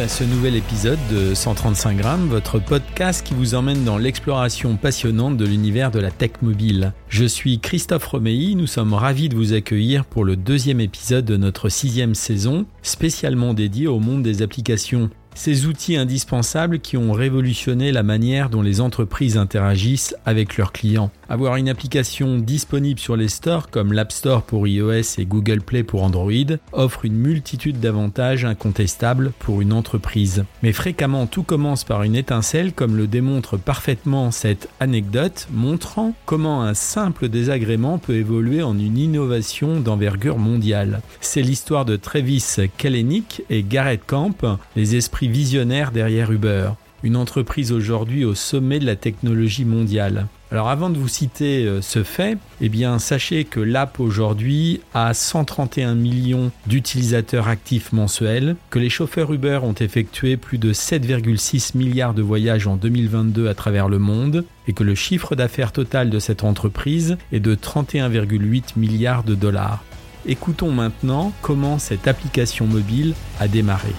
À ce nouvel épisode de 135 grammes, votre podcast qui vous emmène dans l'exploration passionnante de l'univers de la tech mobile. Je suis Christophe Romeilly, nous sommes ravis de vous accueillir pour le deuxième épisode de notre sixième saison, spécialement dédié au monde des applications. Ces outils indispensables qui ont révolutionné la manière dont les entreprises interagissent avec leurs clients. Avoir une application disponible sur les stores comme l'App Store pour iOS et Google Play pour Android offre une multitude d'avantages incontestables pour une entreprise. Mais fréquemment tout commence par une étincelle comme le démontre parfaitement cette anecdote montrant comment un simple désagrément peut évoluer en une innovation d'envergure mondiale. C'est l'histoire de Travis Kalanick et Garrett Camp, les esprits visionnaires derrière Uber une entreprise aujourd'hui au sommet de la technologie mondiale. Alors avant de vous citer euh, ce fait, eh bien sachez que l'app aujourd'hui a 131 millions d'utilisateurs actifs mensuels, que les chauffeurs Uber ont effectué plus de 7,6 milliards de voyages en 2022 à travers le monde et que le chiffre d'affaires total de cette entreprise est de 31,8 milliards de dollars. Écoutons maintenant comment cette application mobile a démarré.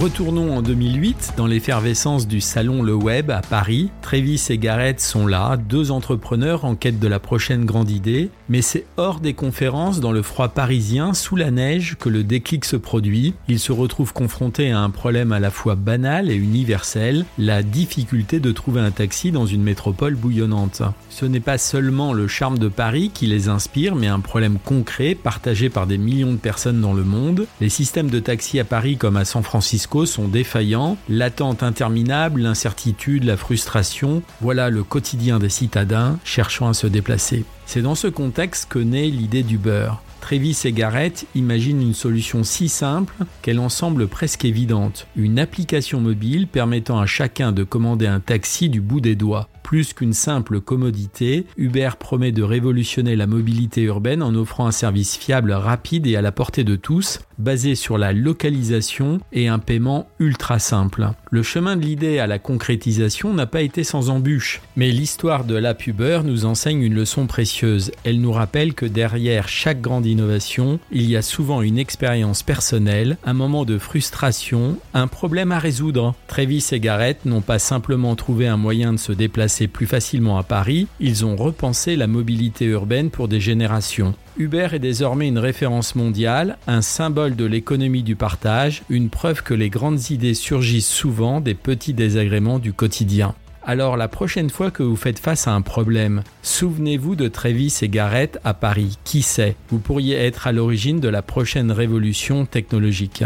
Retournons en 2008, dans l'effervescence du salon Le Web à Paris. Travis et Garrett sont là, deux entrepreneurs en quête de la prochaine grande idée, mais c'est hors des conférences, dans le froid parisien, sous la neige, que le déclic se produit. Ils se retrouvent confrontés à un problème à la fois banal et universel, la difficulté de trouver un taxi dans une métropole bouillonnante. Ce n'est pas seulement le charme de Paris qui les inspire, mais un problème concret partagé par des millions de personnes dans le monde. Les systèmes de taxi à Paris comme à San Francisco sont défaillants, l'attente interminable, l'incertitude, la frustration, voilà le quotidien des citadins cherchant à se déplacer. C'est dans ce contexte que naît l'idée du beurre. Travis et Garrett imaginent une solution si simple qu'elle en semble presque évidente. Une application mobile permettant à chacun de commander un taxi du bout des doigts. Plus qu'une simple commodité, Uber promet de révolutionner la mobilité urbaine en offrant un service fiable, rapide et à la portée de tous, basé sur la localisation et un paiement ultra simple. Le chemin de l'idée à la concrétisation n'a pas été sans embûches, mais l'histoire de l'app Uber nous enseigne une leçon précieuse. Elle nous rappelle que derrière chaque grande innovation, il y a souvent une expérience personnelle, un moment de frustration, un problème à résoudre. Travis et Garrett n'ont pas simplement trouvé un moyen de se déplacer plus facilement à Paris, ils ont repensé la mobilité urbaine pour des générations. Uber est désormais une référence mondiale, un symbole de l'économie du partage, une preuve que les grandes idées surgissent souvent des petits désagréments du quotidien. Alors la prochaine fois que vous faites face à un problème, souvenez-vous de Travis et Garrett à Paris. Qui sait, vous pourriez être à l'origine de la prochaine révolution technologique.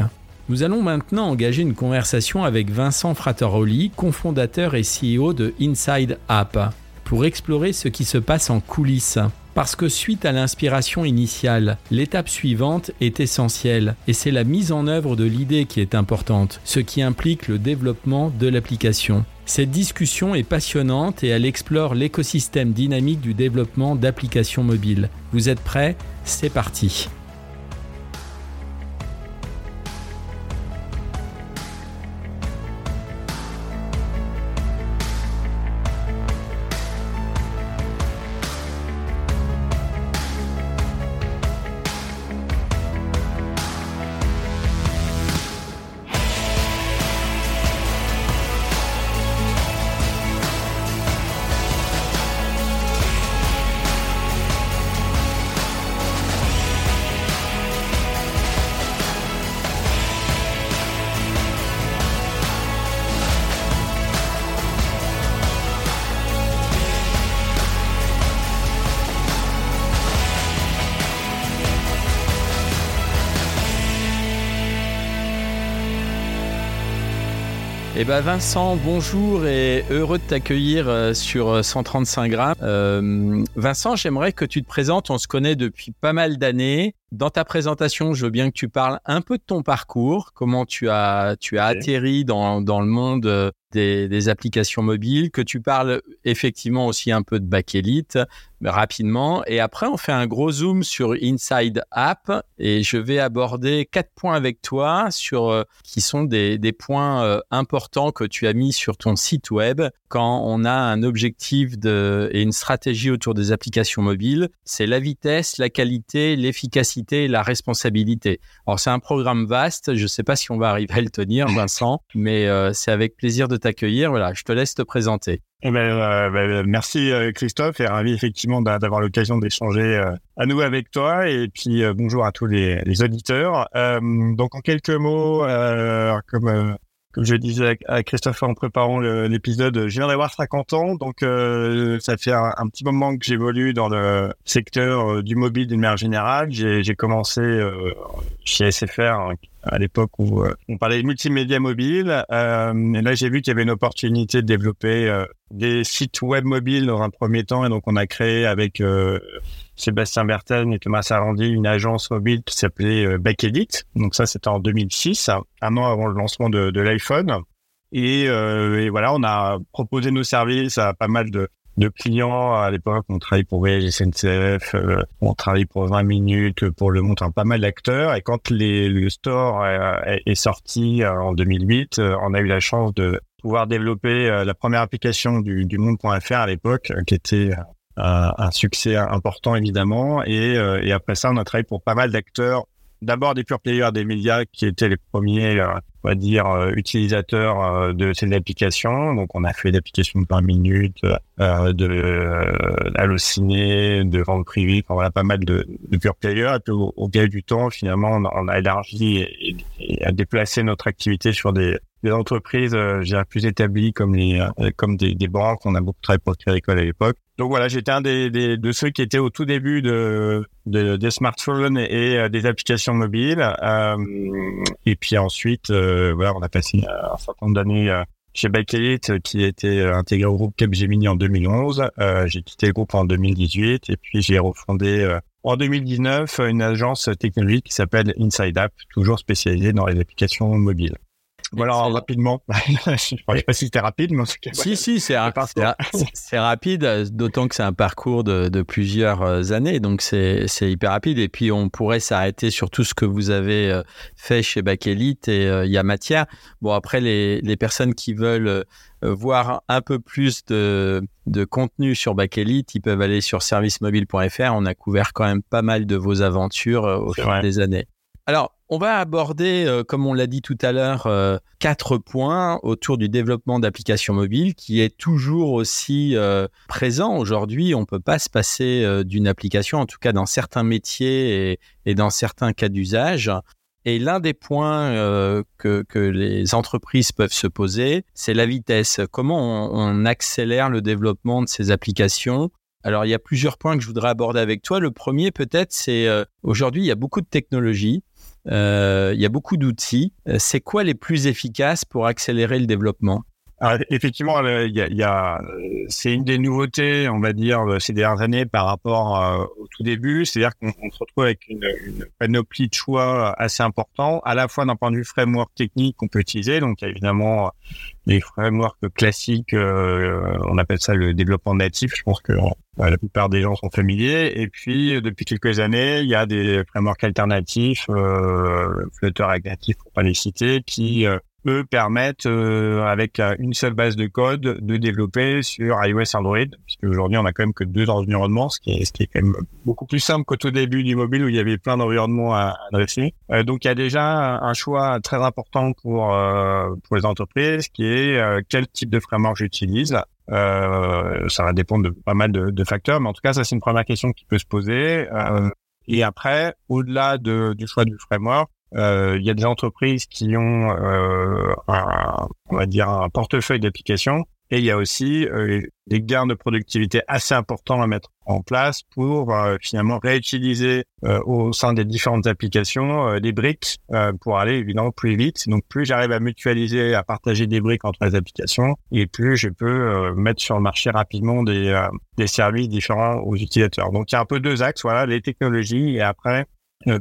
Nous allons maintenant engager une conversation avec Vincent Frateroli, cofondateur et CEO de Inside App, pour explorer ce qui se passe en coulisses. Parce que suite à l'inspiration initiale, l'étape suivante est essentielle et c'est la mise en œuvre de l'idée qui est importante, ce qui implique le développement de l'application. Cette discussion est passionnante et elle explore l'écosystème dynamique du développement d'applications mobiles. Vous êtes prêts? C'est parti. Eh ben Vincent, bonjour et heureux de t'accueillir euh, sur 135 euh, grammes. Euh, Vincent, j'aimerais que tu te présentes. On se connaît depuis pas mal d'années. Dans ta présentation, je veux bien que tu parles un peu de ton parcours, comment tu as tu as atterri dans, dans le monde des, des, applications mobiles, que tu parles effectivement aussi un peu de Bakelite rapidement. Et après, on fait un gros zoom sur Inside App et je vais aborder quatre points avec toi sur qui sont des, des points importants que tu as mis sur ton site web quand on a un objectif de, et une stratégie autour des applications mobiles. C'est la vitesse, la qualité, l'efficacité la responsabilité. Alors c'est un programme vaste, je ne sais pas si on va arriver à le tenir, Vincent, mais euh, c'est avec plaisir de t'accueillir. Voilà, je te laisse te présenter. Eh ben, euh, ben, merci euh, Christophe et ravi effectivement d'avoir l'occasion d'échanger à nous avec toi et puis bonjour à tous les, les auditeurs. donc en quelques mots, comme comme je disais à Christophe en préparant l'épisode, je viens d'avoir 50 ans, donc euh, ça fait un, petit moment que j'évolue dans le secteur euh, du mobile d'une manière générale. J'ai commencé euh, chez SFR hein, à l'époque où on parlait de multimédia mobile. et là, j'ai vu qu'il y avait une opportunité de développer des sites web mobiles dans un premier temps, et donc on a créé avec Sébastien Berten et Thomas Arandi une agence mobile qui s'appelait euh, Backedit. Donc ça, c'était en 2006, un an avant le lancement de, l'iPhone. Et, euh, et, voilà, on a proposé nos services à pas mal de, clients. À l'époque, on travaillait pour Voyage SNCF, euh, on travaillait pour 20 minutes, pour Le Monde, pas mal d'acteurs. Et quand les, le store est sorti en 2008, on a eu la chance de pouvoir développer la première application du, du monde.fr à l'époque, qui était un succès important évidemment. Et, euh, et, après ça, on a travaillé pour pas mal d'acteurs. D'abord des pure players des médias qui étaient les premiers, euh, on va dire, euh, utilisateurs de ces applications. Donc, on a fait d'applications de 20 minutes, de halluciné, de vente privée, enfin voilà, pas mal de, de pure players. Et puis, au, au du temps, finalement, on, a élargi et, et, a déplacé notre activité sur des, des entreprises, euh, plus établies comme les, comme des, des banques. On a beaucoup travaillé pour Crédit à l'époque donc voilà, j'étais un des, des, de ceux qui étaient au tout début de, de des smartphones et euh, des applications mobiles. Euh, et puis ensuite, euh, voilà, on a passé un certain nombre d'années euh, chez Elite, qui était intégré au groupe Capgemini en 2011. j'ai quitté le groupe en 2018 et puis j'ai refondé en 2019 une agence technologique qui s'appelle Inside App, toujours spécialisée dans les applications mobiles. Voilà, rapidement. je sais pas si c'était rapide, mais en tout cas. Si, si, c'est rapide, d'autant que c'est un parcours de, de, plusieurs euh, années, donc c'est hyper rapide. Et puis, on pourrait s'arrêter sur tout ce que vous avez euh, fait chez Elite et euh, il y a matière. Bon, après, les, les personnes qui veulent voir un peu plus de, de contenu sur Elite, ils peuvent aller sur servicemobile.fr. On a couvert quand même pas mal de vos aventures au fil des années. Alors, on va aborder, euh, comme on l'a dit tout à l'heure, euh, quatre points autour du développement d'applications mobiles qui est toujours aussi euh, présent aujourd'hui. On ne peut pas se passer d'une application, en tout cas dans certains métiers et, dans certains cas d'usage. Et l'un des points que, les entreprises peuvent se poser, c'est la vitesse. Comment on accélère le développement de ces applications? Alors, il y a plusieurs points que je voudrais aborder avec toi. Le premier, peut-être, c'est aujourd'hui, il y a beaucoup de technologies. Euh, il y a beaucoup d'outils. Euh, c'est quoi les plus efficaces pour accélérer le développement? Alors, effectivement, il y a, y a c'est une des nouveautés, on va dire, ces dernières années par rapport euh, au tout début. C'est-à-dire qu'on se retrouve avec une, panoplie de choix assez important, à la fois d'un point de vue framework technique qu'on peut utiliser. Donc, il y a évidemment les frameworks classiques, euh, on appelle ça le développement natif. Je pense que la plupart des gens sont familiers. Et puis, depuis quelques années, il y a des frameworks alternatifs, euh, Flutter Native pour pas les citer, qui eux permettent euh, avec euh, une seule base de code de développer sur iOS Android puisque aujourd'hui on a quand même que deux environnements ce qui est ce qui est quand même beaucoup plus simple qu'au tout début du mobile où il y avait plein d'environnements à adresser euh, donc il y a déjà un choix très important pour pour les entreprises qui est quel type de framework j'utilise. Ça va dépendre de pas mal de, de, facteurs mais en tout cas ça c'est une première question qui peut se poser. Et après au-delà de, du choix du framework euh, il y a des entreprises qui ont, euh, un, on va dire, un portefeuille d'applications Et il y a aussi euh, des gains de productivité assez importants à mettre en place pour euh, finalement réutiliser euh, au sein des différentes applications des briques pour aller évidemment plus vite. Donc plus j'arrive à mutualiser, à partager des briques entre les applications, et plus je peux mettre sur le marché rapidement des, des services différents aux utilisateurs. Donc il y a un peu deux axes, voilà, les technologies et après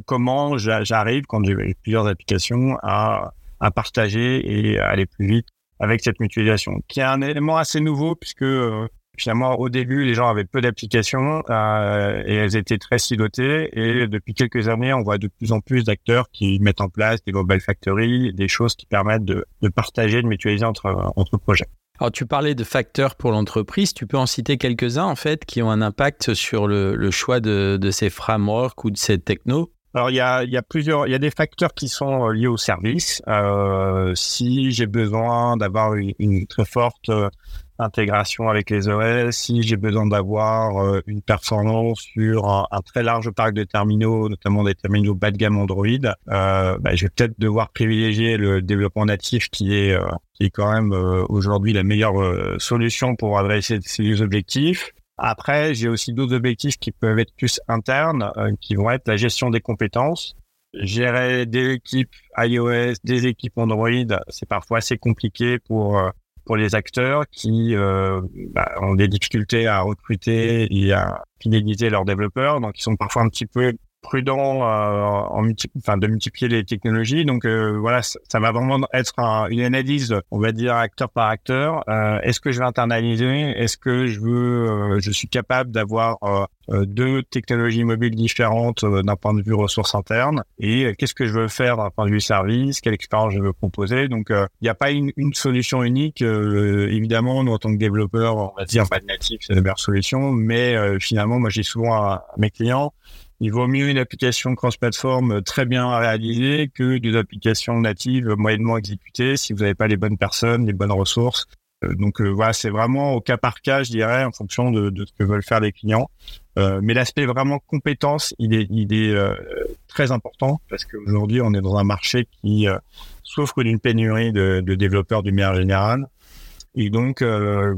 comment j'arrive quand j'ai plusieurs applications à partager et à aller plus vite avec cette mutualisation, qui est un élément assez nouveau puisque euh, finalement au début les gens avaient peu d'applications euh, et elles étaient très silotées et depuis quelques années on voit de plus en plus d'acteurs qui mettent en place des mobile factories, des choses qui permettent de, de partager, de mutualiser entre entre projets. Alors tu parlais de facteurs pour l'entreprise, tu peux en citer quelques-uns en fait qui ont un impact sur le, le choix de, de ces frameworks ou de ces technos alors il y a, y a plusieurs, il y a des facteurs qui sont euh, liés au service. Euh, si j'ai besoin d'avoir une, très forte euh, intégration avec les OS, si j'ai besoin d'avoir euh, une performance sur un, très large parc de terminaux, notamment des terminaux bas de gamme Android, bah, je vais peut-être devoir privilégier le développement natif qui est qui est quand même aujourd'hui la meilleure solution pour adresser ces objectifs. Après, j'ai aussi d'autres objectifs qui peuvent être plus internes, euh, qui vont être la gestion des compétences. Gérer des équipes iOS, des équipes Android, c'est parfois assez compliqué pour euh, pour les acteurs qui euh, bah, ont des difficultés à recruter et à fidéliser leurs développeurs, donc ils sont parfois un petit peu prudent euh, en enfin de multiplier les technologies. Donc euh, voilà, ça, va vraiment être une analyse, on va dire acteur par acteur. Euh, est-ce que je vais internaliser? Est-ce que je veux, je suis capable d'avoir deux technologies mobiles différentes d'un point de vue ressources internes? Et qu'est-ce que je veux faire d'un point de vue service? Quelle expérience je veux proposer? Donc il n'y a pas une, une solution unique. évidemment, nous en tant que développeurs, on va dire pas de natif, c'est la meilleure solution. Mais finalement, moi, j'ai souvent à mes clients il vaut mieux une application cross-platform très bien réalisée que des applications natives moyennement exécutées si vous n'avez pas les bonnes personnes, les bonnes ressources. Euh, donc euh, voilà, c'est vraiment au cas par cas, je dirais, en fonction de, ce que veulent faire les clients. Euh, mais l'aspect vraiment compétence, il est, euh, très important parce qu'aujourd'hui, on est dans un marché qui souffre d'une pénurie de, développeurs du meilleur général. Et donc,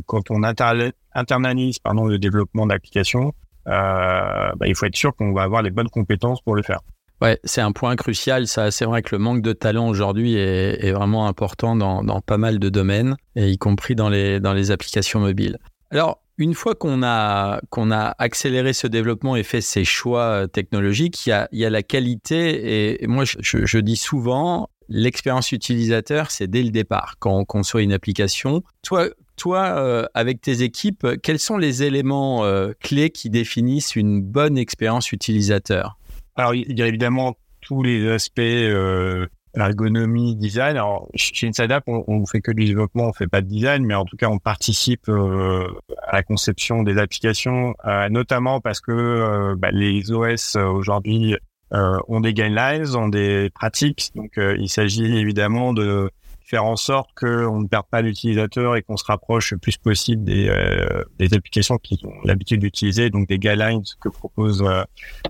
quand on internalise pardon, le développement d'applications, euh, bah, il faut être sûr qu'on va avoir les bonnes compétences pour le faire. Ouais, c'est un point crucial. C'est vrai que le manque de talent aujourd'hui est, vraiment important dans, pas mal de domaines, y compris dans les dans les applications mobiles. Alors, une fois qu'on a qu'on a accéléré ce développement et fait ces choix euh, technologiques, il y a, y a la qualité. Et moi, je, je dis souvent, l'expérience utilisateur, c'est dès le départ quand on conçoit une application. Toi, toi, euh, avec tes équipes, quels sont les éléments euh, clés qui définissent une bonne expérience utilisateur? Alors, il y a évidemment tous les aspects euh, ergonomie, design. Alors, chez Insadap, on, ne fait que du développement, on fait pas de design, mais en tout cas, on participe à la conception des applications, notamment parce que bah, les OS aujourd'hui ont des guidelines, ont des pratiques. Donc, il s'agit évidemment de faire en sorte qu'on ne perde pas l'utilisateur et qu'on se rapproche le plus possible des, euh, des applications qui ont l'habitude d'utiliser, donc des guidelines que proposent euh,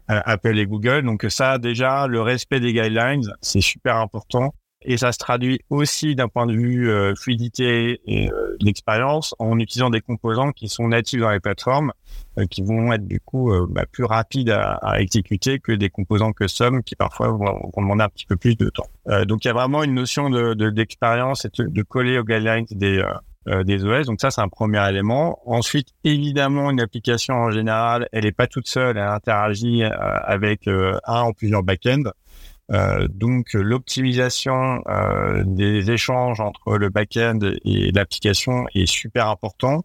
Apple et Google. Donc ça, déjà, le respect des guidelines, c'est super important. Et ça se traduit aussi d'un point de vue euh, fluidité et euh, d'expérience en utilisant des composants qui sont natifs dans les plateformes, euh, qui vont être du coup bah, plus rapides à, exécuter que des composants custom qui parfois vont, demander un petit peu plus de temps. donc il y a vraiment une notion de d'expérience et de, coller aux guidelines des des OS. Donc ça, c'est un premier élément. Ensuite, évidemment, une application en général, elle n'est pas toute seule, elle interagit avec un ou plusieurs backends. Euh, donc l'optimisation euh, des échanges entre le back-end et l'application est super important,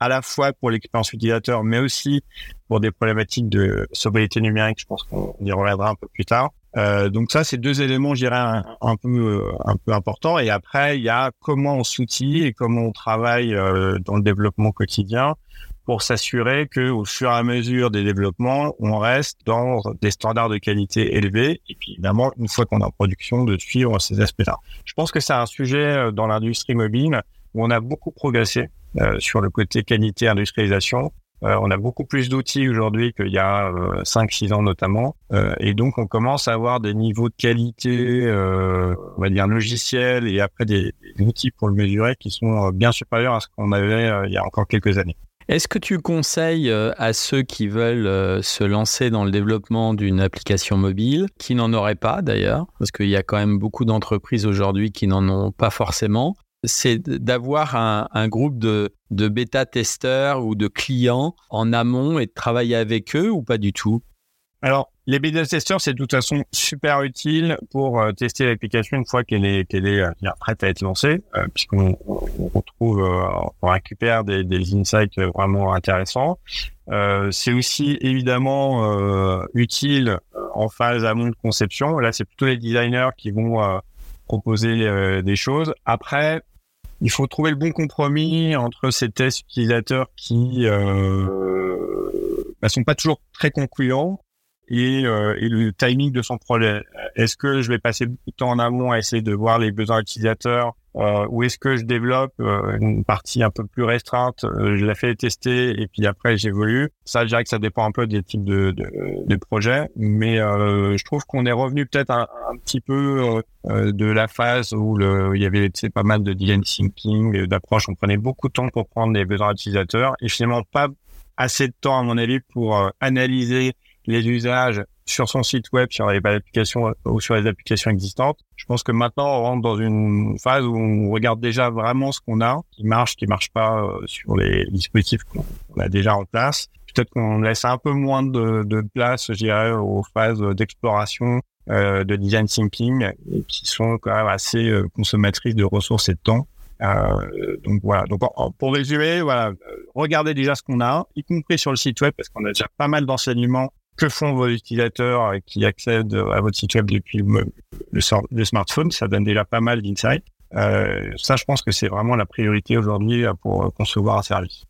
à la fois pour l'expérience utilisateur, mais aussi pour des problématiques de sobriété numérique. Je pense qu'on y reviendra un peu plus tard. Euh, donc ça, c'est deux éléments, je dirais, un, peu un peu importants. Et après, il y a comment on s'outille et comment on travaille euh, dans le développement quotidien pour s'assurer que au fur et à mesure des développements, on reste dans des standards de qualité élevés et puis évidemment une fois qu'on est en production de suivre ces aspects-là. Je pense que c'est un sujet euh, dans l'industrie mobile où on a beaucoup progressé euh, sur le côté qualité industrialisation on a beaucoup plus d'outils aujourd'hui qu'il y a 5-6 ans notamment. et donc, on commence à avoir des niveaux de qualité, on va dire logiciels, et après des, des, outils pour le mesurer qui sont bien supérieurs à ce qu'on avait il y a encore quelques années. Est-ce que tu conseilles euh, à ceux qui veulent euh, se lancer dans le développement d'une application mobile, qui n'en auraient pas d'ailleurs, parce qu'il y a quand même beaucoup d'entreprises aujourd'hui qui n'en ont pas forcément, c'est d'avoir un, groupe de, de bêta-testeurs ou de clients en amont et de travailler avec eux ou pas du tout? Alors, les bêta testeurs, c'est de toute façon super utile pour euh, tester l'application une fois qu'elle est, qu'elle est euh, prête à être lancée, euh, puisqu'on on retrouve, on récupère des, des insights vraiment intéressants. c'est aussi évidemment utile en phase amont de conception. Là, c'est plutôt les designers qui vont proposer des choses. Après, il faut trouver le bon compromis entre ces tests utilisateurs qui euh, bah, sont pas toujours très concluants et, euh, et, le timing de son projet. Est-ce que je vais passer beaucoup de temps en amont à essayer de voir les besoins utilisateurs euh, ou est-ce que je développe euh, une partie un peu plus restreinte, euh, je la fais tester et puis après j'évolue. Ça, je dirais que ça dépend un peu des types de, de, de projets, mais je trouve qu'on est revenu peut-être un, petit peu de la phase où le, il y avait pas mal de design thinking, d'approche. On prenait beaucoup de temps pour prendre les besoins utilisateurs et finalement pas assez de temps à mon avis pour analyser les usages sur son site web, sur les applications ou sur les applications existantes. Je pense que maintenant, on rentre dans une phase où on regarde déjà vraiment ce qu'on a, qui marche, qui marche pas euh, sur les dispositifs qu'on a déjà en place. Peut-être qu'on laisse un peu moins de, place, je dirais, aux phases d'exploration, euh, de design thinking, qui sont quand même assez euh, consommatrices de ressources et de temps. Euh, donc voilà. Donc pour résumer, voilà, regardez déjà ce qu'on a, y compris sur le site web, parce qu'on a déjà pas mal d'enseignements que font vos utilisateurs qui accèdent à votre site web depuis le, smartphone. Ça donne déjà pas mal d'insights. Euh, ça, je pense que c'est vraiment la priorité aujourd'hui euh, pour concevoir un service.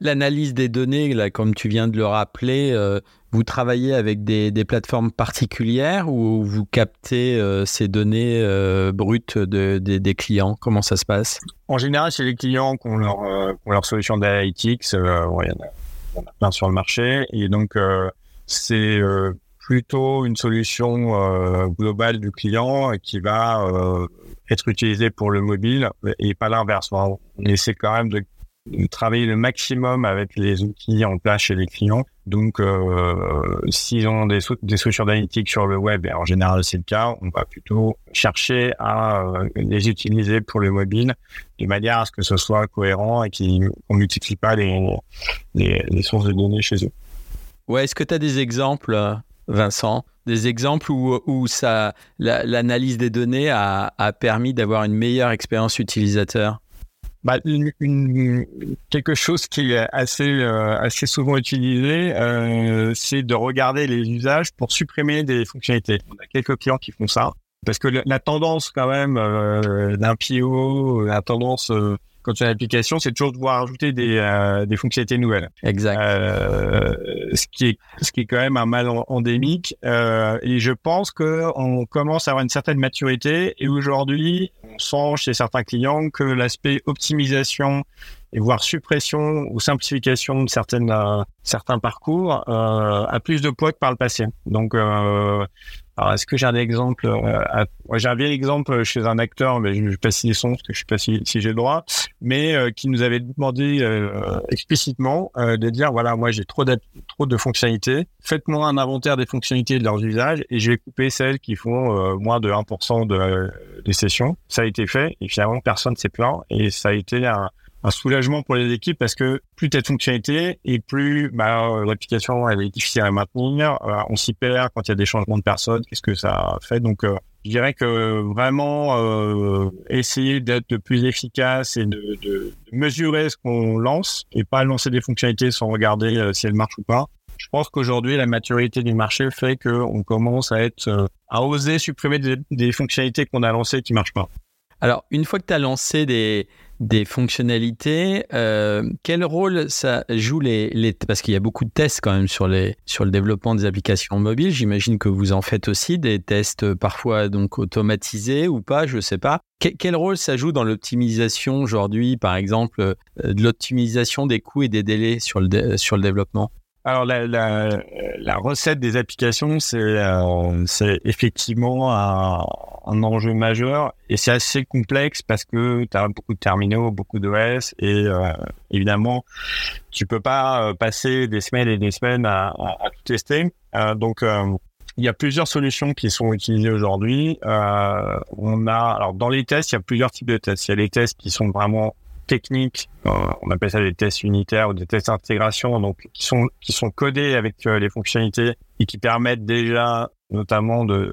L'analyse des données, là, comme tu viens de le rappeler, euh, vous travaillez avec des, plateformes particulières ou vous captez ces données brutes de, des clients? Comment ça se passe? En général, c'est les clients qui ont leur, leur solution d'analytics. il, y en a, plein sur le marché. Et donc, c'est euh, plutôt une solution euh, globale du client qui va euh, être utilisée pour le mobile et pas l'inverse. On essaie quand même de, travailler le maximum avec les outils en place chez les clients. Donc, euh, s'ils ont des, des solutions d'analytique sur le web, et en général c'est le cas, on va plutôt chercher à les utiliser pour le mobile de manière à ce que ce soit cohérent et qu'on multiplie pas les, les, les sources de données chez eux. Ouais, est-ce que tu as des exemples, euh, Vincent? Des exemples où, où ça, l'analyse des données a, a permis d'avoir une meilleure expérience utilisateur? Bah, quelque chose qui est assez euh, assez souvent utilisé, euh, c'est de regarder les usages pour supprimer des fonctionnalités. On a quelques clients qui font ça. Parce que la, tendance quand même euh, d'un PO, la tendance quand tu as une application, c'est toujours de devoir ajouter des, euh, des fonctionnalités nouvelles. Exact. Euh, ce qui est ce qui est quand même un mal endémique. Euh, et je pense que on commence à avoir une certaine maturité. Et aujourd'hui, on sent chez certains clients que l'aspect optimisation et voire suppression ou simplification de certaines certains parcours a plus de poids que par le passé. Donc alors, est-ce que j'ai un exemple euh, J'ai un vieil exemple chez un acteur, mais je ne vais pas citer son parce que je sais pas si, si j'ai le droit, mais euh, qui nous avait demandé euh, explicitement de dire voilà, moi j'ai trop trop de fonctionnalités, faites-moi un inventaire des fonctionnalités de leurs usages et je vais couper celles qui font moins de 1% de, des sessions. Ça a été fait et finalement personne ne s'est plaint et ça a été un, un soulagement pour les équipes parce que plus tu as de fonctionnalités et plus bah, euh, l'application elle est difficile à maintenir. Euh, on s'y perd quand il y a des changements de personnes. Qu'est-ce que ça fait? Donc, euh, je dirais que vraiment essayer d'être plus efficace et de, de, mesurer ce qu'on lance et pas lancer des fonctionnalités sans regarder si elles marchent ou pas. Je pense qu'aujourd'hui, la maturité du marché fait qu'on commence à être à oser supprimer des, des fonctionnalités qu'on a lancées qui marchent pas. Alors, une fois que tu as lancé des, des fonctionnalités. Euh, quel rôle ça joue les, les parce qu'il y a beaucoup de tests quand même sur les sur le développement des applications mobiles. J'imagine que vous en faites aussi des tests parfois donc automatisés ou pas, je sais pas. quel rôle ça joue dans l'optimisation aujourd'hui, par exemple, euh, de l'optimisation des coûts et des délais sur le sur le développement? Alors la, la, la, recette des applications, c'est euh, effectivement un, enjeu majeur et c'est assez complexe parce que tu as beaucoup de terminaux, beaucoup d'OS et euh, évidemment tu peux pas euh, passer des semaines et des semaines à, à, tout tester. Euh, donc il y a plusieurs solutions qui sont utilisées aujourd'hui. on a alors dans les tests, il y a plusieurs types de tests. Il y a les tests qui sont vraiment techniques, euh, on appelle ça des tests unitaires ou des tests d'intégration, donc qui sont qui sont codés avec euh, les fonctionnalités et qui permettent déjà notamment de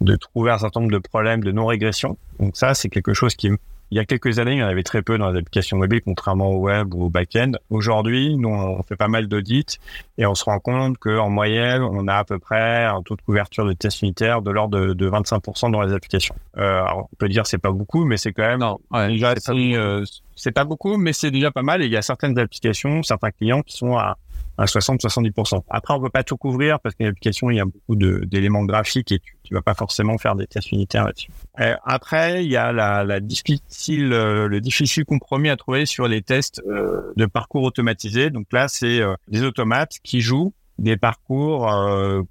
de trouver un certain nombre de problèmes de non-régression. Donc ça, c'est quelque chose qui il y a quelques années, il y en avait très peu dans les applications mobiles, contrairement au web ou au back-end. Aujourd'hui, nous, on fait pas mal d'audits et on se rend compte qu'en moyenne, on a à peu près un taux de couverture de tests unitaires de l'ordre de, de, 25% dans les applications. Euh, alors, on peut dire c'est pas beaucoup, mais c'est quand même non, déjà euh, c'est pas beaucoup, mais c'est déjà pas mal. Et il y a certaines applications, certains clients qui sont à à 60-70%. Après, on peut pas tout couvrir parce qu'une application, il y a beaucoup d'éléments graphiques et tu, tu vas pas forcément faire des tests unitaires là-dessus. Euh, après, il y a la, la difficile, euh, le difficile compromis à trouver sur les tests euh, de parcours automatisés. Donc là, c'est des automates qui jouent des parcours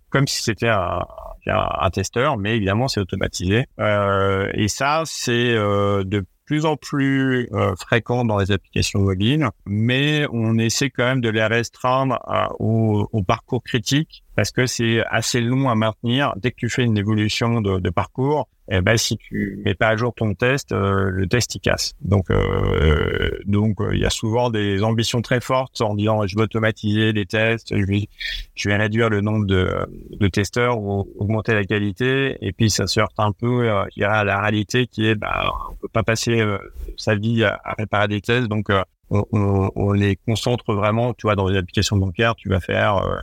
comme si c'était un, un, testeur, mais évidemment, c'est automatisé. et ça, c'est de plus en plus euh, fréquent dans les applications mobiles, mais on essaie quand même de les restreindre au, au, parcours critique parce que c'est assez long à maintenir. Dès que tu fais une évolution de, de parcours, eh ben si tu mets pas à jour ton test, euh, le test il casse. Donc euh, donc euh, il y a souvent des ambitions très fortes en disant je vais automatiser les tests, je vais je vais réduire le nombre de, de testeurs ou augmenter la qualité et puis ça se heurte un peu il y a la réalité qui est bah on peut pas passer sa vie à, à, réparer des tests donc on, on, les concentre vraiment, tu vois, dans les applications bancaires, tu vas faire euh,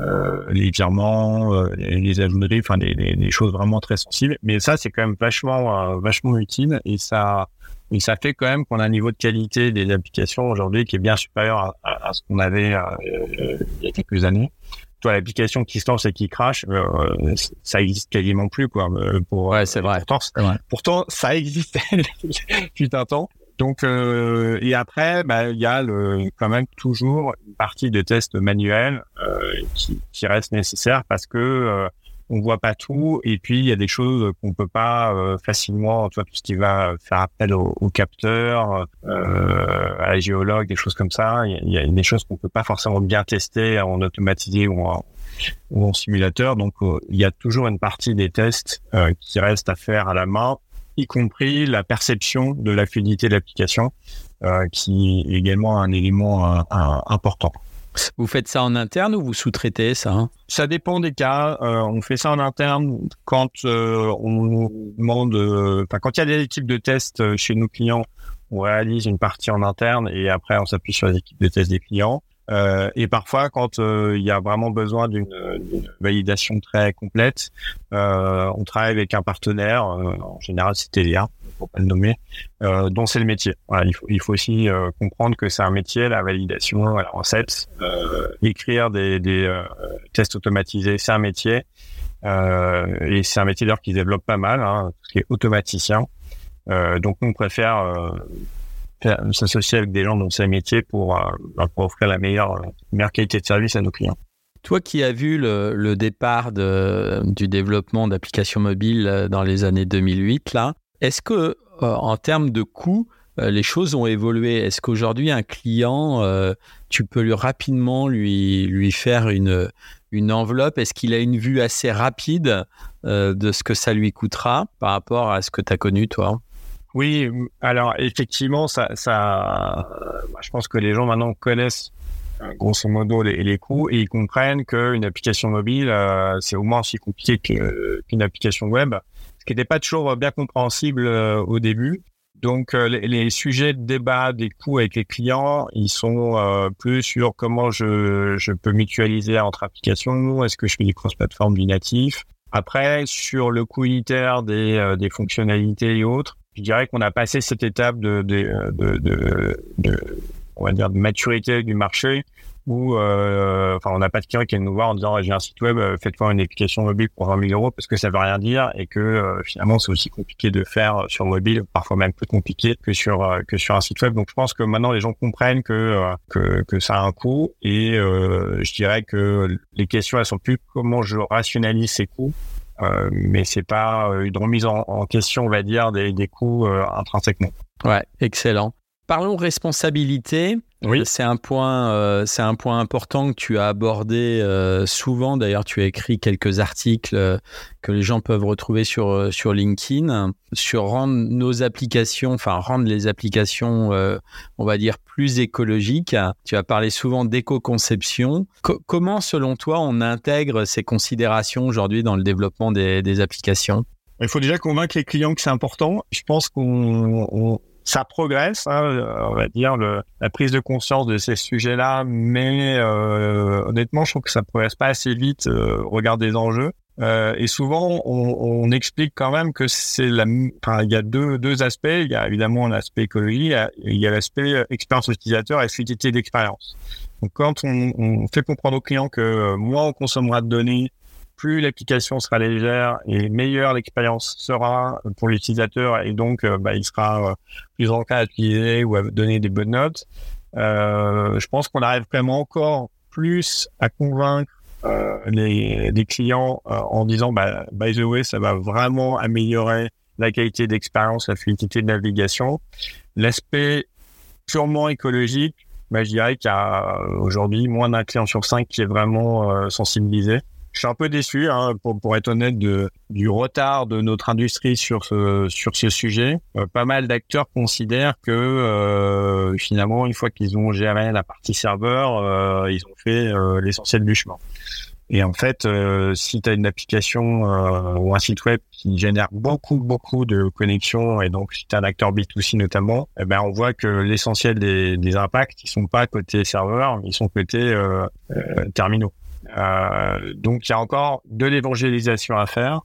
euh les virements, euh, les, ajouts de enfin des, choses vraiment très sensibles. Mais ça, c'est quand même vachement, euh, vachement utile et ça, et ça fait quand même qu'on a un niveau de qualité des applications aujourd'hui qui est bien supérieur à, ce qu'on avait il y a quelques années. Toi, l'application qui se lance et qui crache, ça existe quasiment plus, quoi. Pour, ouais, c'est vrai. Pourtant, pourtant, ça existait depuis un temps. Donc euh, et après, bah, il y a le, quand même toujours une partie de tests manuels euh, qui, qui, reste nécessaire parce que euh, on voit pas tout et puis il y a des choses qu'on peut pas euh, facilement, tu tout ce qui va faire appel au, au capteur, euh, à la géologue, des choses comme ça. Il y a, des choses qu'on peut pas forcément bien tester en automatisé ou en, ou en simulateur. Donc il y a toujours une partie des tests qui reste à faire à la main y compris la perception de la fluidité de l'application, euh, qui est également un élément euh, important. Vous faites ça en interne ou vous sous-traitez ça? Hein Ça dépend des cas. Euh, on fait ça en interne quand euh, on demande, enfin quand il y a des équipes de tests chez nos clients, on réalise une partie en interne et après on s'appuie sur les équipes de test des clients. Euh, et parfois, quand euh, il y a vraiment besoin d'une validation très complète, euh, on travaille avec un partenaire, en général c'est TDA, pour pas le nommer, dont c'est le métier. Voilà, il, faut, il faut aussi comprendre que c'est un métier, la validation, la recette, écrire des, des tests automatisés, c'est un métier. et c'est un métier d'ailleurs qui développe pas mal, hein, qui est automaticien. donc on préfère s'associer avec des gens dont c'est le métier pour, euh, bah, offrir la meilleure, meilleure qualité de service à nos clients. Toi qui as vu le, départ du développement d'applications mobiles euh, dans les années 2008, là, est-ce que euh, en termes de coûts, les choses ont évolué? Est-ce qu'aujourd'hui un client, tu peux lui rapidement lui lui faire une une enveloppe? Est-ce qu'il a une vue assez rapide de ce que ça lui coûtera par rapport à ce que tu as connu toi? Oui, alors effectivement, ça, ça, je pense que les gens maintenant connaissent euh, grosso modo les, les coûts et ils comprennent qu'une application mobile, euh, c'est au moins aussi compliqué qu'une application web, ce qui n'était pas toujours bien compréhensible euh, au début. Donc les, les, sujets de débat des coûts avec les clients, ils sont plus sur comment je, je peux mutualiser entre applications, est-ce que je fais du cross-platform du natif. Après, sur le coût unitaire des, des fonctionnalités et autres, je dirais qu'on a passé cette étape de, de, de, de, on va dire, de maturité du marché où euh, enfin on n'a pas de client qui vient nous voir en disant j'ai un site web, euh, faites-moi une application mobile pour 20 000 euros parce que ça veut rien dire et que euh, finalement c'est aussi compliqué de faire sur mobile, parfois même plus compliqué que sur que sur un site web. Donc je pense que maintenant les gens comprennent que que, que ça a un coût et je dirais que les questions elles sont plus comment je rationalise ces coûts. Euh, mais c'est pas une remise en, en, question, on va dire, des, des coûts intrinsèquement. Ouais, excellent. Parlons responsabilité. Oui. C'est un point, euh, c'est un point important que tu as abordé euh, souvent. D'ailleurs, tu as écrit quelques articles euh, que les gens peuvent retrouver sur sur LinkedIn sur rendre nos applications, enfin rendre les applications, on va dire plus écologiques. Tu as parlé souvent d'éco-conception. comment, selon toi, on intègre ces considérations aujourd'hui dans le développement des, des applications? Il faut déjà convaincre les clients que c'est important. Je pense qu'on ça progresse, hein, on va dire, le, la prise de conscience de ces sujets-là, mais euh, honnêtement, je trouve que ça progresse pas assez vite euh, au regard des enjeux. Euh, et souvent, on, on, explique quand même que c'est la, enfin, il y a deux, deux aspects. Il y a évidemment l'aspect écologie, il y a l'aspect euh, expérience utilisateur et fluidité d'expérience. Donc, quand on, on, fait comprendre aux clients que euh, moins on consommera de données, plus l'application sera légère et meilleure l'expérience sera pour l'utilisateur et donc euh, bah, il sera euh, plus enclin à utiliser ou à donner des bonnes notes. Euh, je pense qu'on arrive vraiment encore plus à convaincre les, les, clients en disant bah, by the way ça va vraiment améliorer la qualité d'expérience, la fluidité de navigation. L'aspect purement écologique, bah, je dirais qu'il y a aujourd'hui moins d'un client sur cinq qui est vraiment sensibilisé je suis un peu déçu, hein, pour, pour, être honnête, de, du retard de notre industrie sur ce, sur ce sujet. Euh, pas mal d'acteurs considèrent que euh, finalement, une fois qu'ils ont géré la partie serveur, euh, ils ont fait euh, l'essentiel du chemin. Et en fait, si tu as une application ou un site web qui génère beaucoup, beaucoup de connexions, et donc si tu un acteur B2C notamment, eh ben, on voit que l'essentiel des, des impacts, ils sont pas côté serveur, ils sont côté terminaux. Euh, donc il y a encore de l'évangélisation à faire.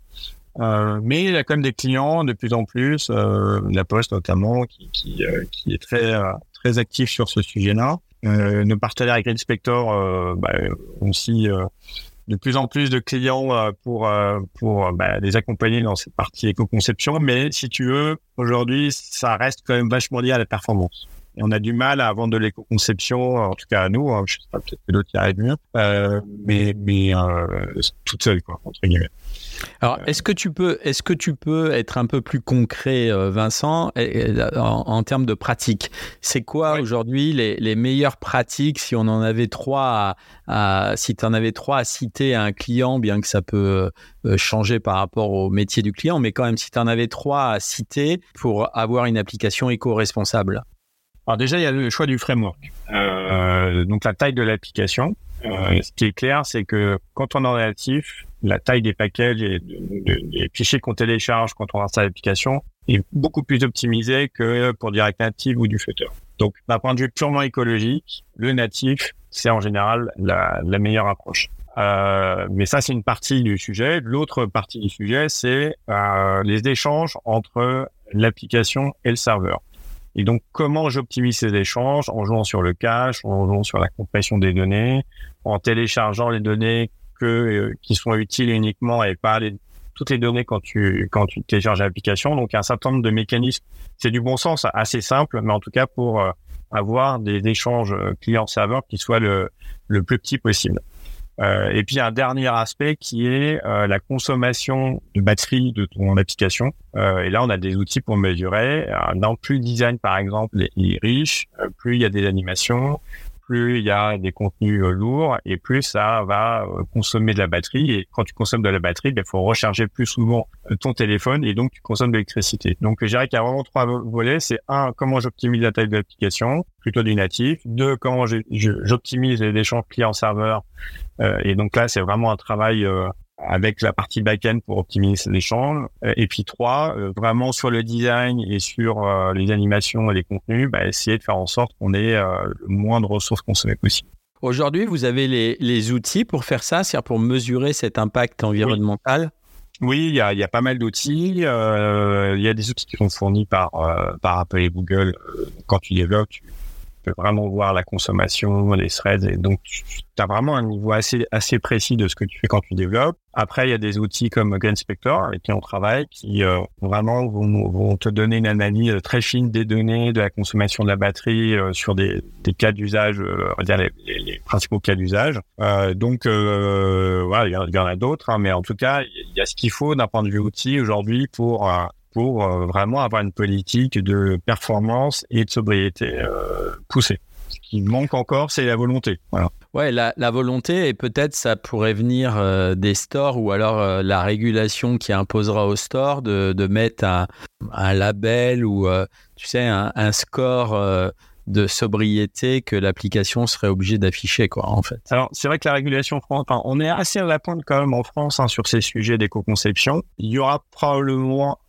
Euh, mais il y a quand même des clients de plus en plus, euh, la Poste notamment, qui, est très très actif sur ce sujet-là. Nos partenaires avec Inspector bah, ont aussi de plus en plus de clients pour pour bah, les accompagner dans cette partie éco-conception. Mais si tu veux, aujourd'hui, ça reste quand même vachement lié à la performance. Et on a du mal à vendre de l'éco-conception, en tout cas à nous, hein, je sais pas, peut-être que d'autres y arrivent mieux, euh, mais, mais euh, toute seule, quoi, entre guillemets. Alors, est-ce que tu peux, est-ce que tu peux être un peu plus concret, euh, Vincent, en, en termes de pratique C'est quoi aujourd'hui les, les, meilleures pratiques si on en avait trois à, à si tu en avais trois à citer à un client, bien que ça peut changer par rapport au métier du client, mais quand même si tu en avais trois à citer pour avoir une application éco-responsable? Alors déjà, il y a le choix du framework. Euh, donc la taille de l'application. Euh, ce qui est clair, c'est que quand on est en réactif, la taille des packages et des fichiers qu'on télécharge quand on installe l'application est beaucoup plus optimisée que pour Direct Native ou du Flutter. Donc d'un point de vue purement écologique, le natif, c'est en général la, la meilleure approche. Euh, mais ça, c'est une partie du sujet. L'autre partie du sujet, c'est euh, les échanges entre l'application et le serveur. Et donc, comment j'optimise ces échanges en jouant sur le cache, en jouant sur la compression des données, en téléchargeant les données que euh, qui sont utiles uniquement et pas les, toutes les données quand tu quand tu télécharges l'application. Donc, un certain nombre de mécanismes. C'est du bon sens, assez simple, mais en tout cas pour euh, avoir des échanges euh, client-serveur qui soient le, le plus petit possible. Euh, et puis un dernier aspect qui est euh, la consommation de batterie de ton application. Euh, et là, on a des outils pour mesurer. Dans plus le design, par exemple, est riche, plus il y a des animations, plus il y a des contenus euh, lourds et plus ça va euh, consommer de la batterie. Et quand tu consommes de la batterie, il ben, faut recharger plus souvent euh, ton téléphone et donc tu consommes de l'électricité. Donc je dirais qu'il y a vraiment trois volets. C'est un, comment j'optimise la taille de l'application, plutôt du natif. Deux, comment j'optimise les échanges client-serveur. et donc là, c'est vraiment un travail avec la partie back-end pour optimiser l'échange. Et puis trois, euh, vraiment sur le design et sur euh, les animations et les contenus, bah, essayer de faire en sorte qu'on ait euh, le moins de ressources consommées possible. Aujourd'hui, vous avez les, les, outils pour faire ça, c'est-à-dire pour mesurer cet impact environnemental? Oui, il y a, y a, pas mal d'outils. Euh, il y a des outils qui sont fournis par, euh, par Apple et Google. quand tu développes, tu, peux vraiment voir la consommation, les threads, et donc tu as vraiment un niveau assez assez précis de ce que tu fais quand tu développes. Après, il y a des outils comme GainSpector avec qui on travaille, qui euh, vraiment vont, te donner une analyse très fine des données, de la consommation de la batterie euh, sur des, cas d'usage, euh, on va dire les, les, principaux cas d'usage. donc, voilà, il y, en a d'autres, hein, mais en tout cas, il y a ce qu'il faut d'un point de vue outil aujourd'hui pour pour euh, vraiment avoir une politique de performance et de sobriété euh, poussée. Ce qui manque encore, c'est la volonté. Voilà. Ouais, la, la, volonté et peut-être ça pourrait venir euh, des stores ou alors la régulation qui imposera aux stores de, de mettre un, un, label ou tu sais un, un score de sobriété que l'application serait obligée d'afficher, quoi, en fait. Alors, c'est vrai que la régulation enfin, on est assez à la pointe quand même en France hein, sur ces sujets d'éco-conception. Il y aura probablement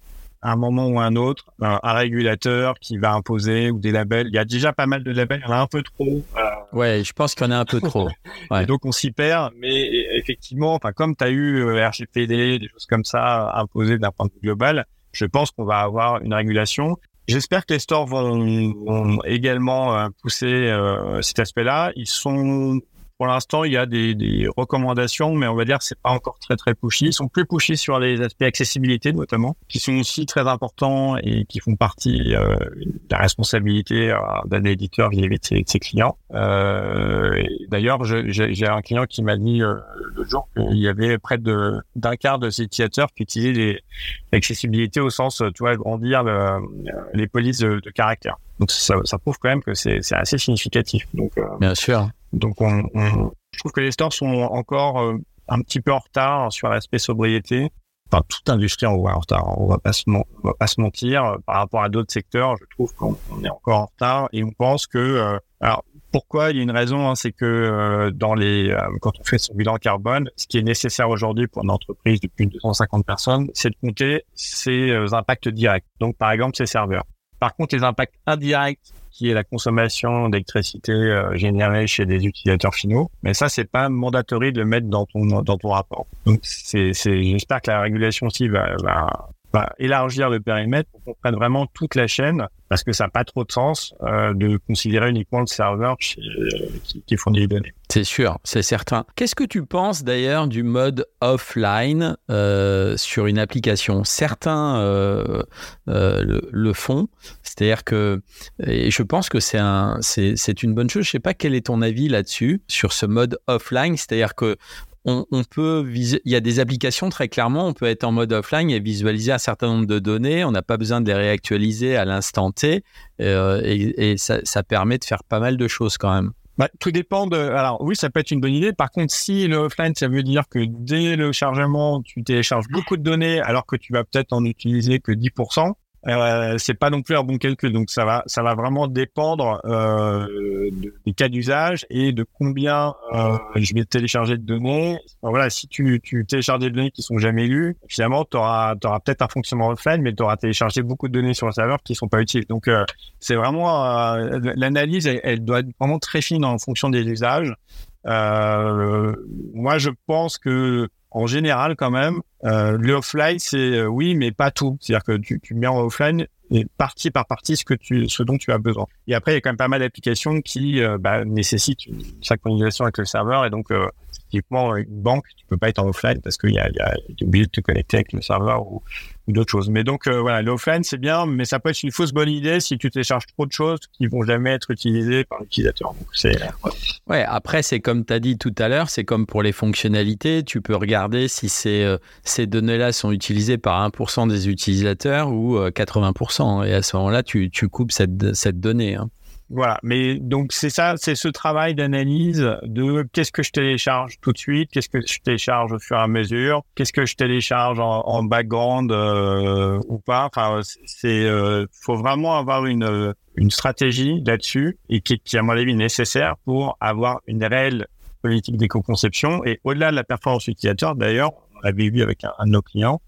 à un moment ou un autre, un, régulateur qui va imposer ou des labels. Il y a déjà pas mal de labels, il y en a un peu trop. Euh... Ouais, je pense qu'il y en a un peu trop. Ouais. Et donc on s'y perd, mais effectivement, enfin comme tu as eu euh, RGPD, des choses comme ça imposées d'un point de vue global, je pense qu'on va avoir une régulation. J'espère que les stores vont, vont également euh, pousser euh, cet aspect-là. Ils sont pour l'instant, il y a des, des, recommandations, mais on va dire que c'est pas encore très très pushy. Ils sont plus pushy sur les aspects accessibilité notamment, qui sont aussi très importants et qui font partie euh, de la responsabilité euh, d'un éditeur vis-à-vis de, ses, clients. Euh, D'ailleurs, j'ai un client qui m'a dit euh, le jour qu'il y avait près de d'un quart de ses utilisateurs qui utilisaient l'accessibilité au sens, tu vois, grandir le, les polices de, de caractère. Donc ça, ça, prouve quand même que c'est assez significatif. Donc euh, bien sûr. Donc, on, on, je trouve que les stores sont encore euh, un petit peu en retard sur l'aspect sobriété. Enfin, toute industrie en retard. On va pas se, on va pas se mentir. Par rapport à d'autres secteurs, je trouve qu'on est encore en retard et on pense que, euh, alors, pourquoi? Il y a une raison, hein, c'est que euh, dans les, quand on fait son bilan carbone, ce qui est nécessaire aujourd'hui pour une entreprise de plus de 250 personnes, c'est de compter ses impacts directs. Donc, par exemple, ses serveurs. Par contre, les impacts indirects qui est la consommation d'électricité euh, générée chez des utilisateurs finaux. Mais ça, c'est pas mandatory de le mettre dans ton dans ton rapport. Donc, c'est, c'est j'espère que la régulation aussi va, va, va élargir le périmètre pour qu'on prenne vraiment toute la chaîne parce que ça n'a pas trop de sens euh, de considérer uniquement le serveur qui, qui, fournit les données. C'est sûr, c'est certain. Qu'est-ce que tu penses d'ailleurs du mode offline euh, sur une application? Certains euh, euh, le, font, c'est-à-dire que, et je pense que c'est c'est, une bonne chose. Je sais pas quel est ton avis là-dessus sur ce mode offline, c'est-à-dire que on, peut il y a des applications très clairement, on peut être en mode offline et visualiser un certain nombre de données. On n'a pas besoin de les réactualiser à l'instant T euh, et, ça, permet de faire pas mal de choses quand même. Bah, tout dépend de. Alors oui, ça peut être une bonne idée. Par contre, si le offline, ça veut dire que dès le chargement, tu télécharges beaucoup de données alors que tu vas peut-être en utiliser que 10%, euh, c'est pas non plus un bon calcul. Donc ça va, ça va vraiment dépendre euh, de, des cas d'usage et de combien euh, je vais télécharger de données. voilà, si tu, tu télécharges des données qui sont jamais lues, finalement, tu auras peut-être un fonctionnement offline, mais tu auras téléchargé beaucoup de données sur le serveur qui sont pas utiles. Donc euh, c'est vraiment euh, l'analyse, elle, elle, doit être vraiment très fine en fonction des usages. Euh, moi, je pense que en général, quand même, euh, le offline, c'est euh, oui, mais pas tout. C'est-à-dire que tu, tu mets en offline et partie par partie ce que tu, ce dont tu as besoin. Et après, il y a quand même pas mal d'applications qui euh, bah, nécessitent une synchronisation avec le serveur et donc euh, typiquement une banque, tu peux pas être en offline parce qu'il y a, y de te connecter avec le serveur ou, d'autres choses. Mais donc euh, voilà, l'offline c'est bien, mais ça peut être une fausse bonne idée si tu télécharges trop de choses qui vont jamais être utilisées par l'utilisateur. C'est ouais. Après c'est comme tu as dit tout à l'heure, c'est comme pour les fonctionnalités, tu peux regarder si ces euh, ces données-là sont utilisées par 1% des utilisateurs ou euh, 80%, et à ce moment-là tu coupes cette cette donnée. Hein. Voilà, mais donc c'est ça, c'est ce travail d'analyse de qu'est-ce que je télécharge tout de suite, qu'est-ce que je télécharge au fur et à mesure, qu'est-ce que je télécharge en, background euh, ou pas. Enfin, c'est euh, faut vraiment avoir une une stratégie là-dessus et qui, qui à mon avis nécessaire pour avoir une réelle politique d'éco-conception et au-delà de la performance utilisateur. D'ailleurs, on l'avait vu avec un de nos clients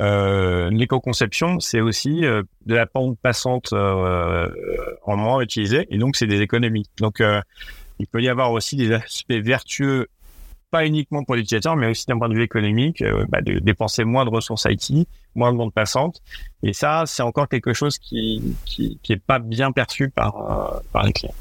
euh, l'éco-conception, c'est aussi euh, de la pente passante euh, en moment utilisé, et donc c'est des économies. Donc, euh, il peut y avoir aussi des aspects vertueux pas uniquement pour l'utilisateur, mais aussi d'un point de vue économique, bah, de dépenser moins de ressources IT, moins de bande passante. Et ça, c'est encore quelque chose qui, qui, qui pas bien perçu par, par les clients.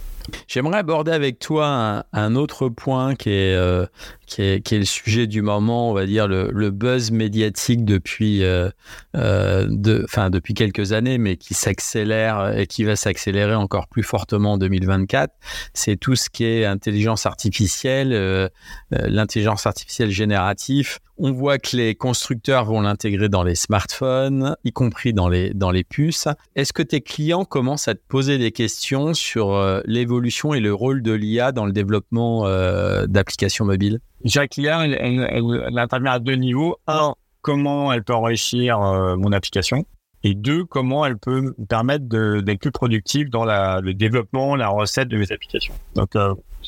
J'aimerais aborder avec toi un, autre point qui est, euh, qui, est, qui est, le sujet du moment, on va dire le, buzz médiatique depuis, euh, euh de, enfin, depuis quelques années, mais qui s'accélère et qui va s'accélérer encore plus fortement en 2024. C'est tout ce qui est intelligence artificielle, l'intelligence artificielle générative on voit que les constructeurs vont l'intégrer dans les smartphones, y compris dans les, dans les puces. Est-ce que tes clients commencent à te poser des questions sur euh, l'évolution et le rôle de l'IA dans le développement euh, d'applications mobiles? Je dirais que l'IA, elle, intervient à deux niveaux. Un, comment elle peut enrichir euh, mon application? Et deux, comment elle peut me permettre d'être plus productif dans la, le développement, la recette de mes applications? Donc,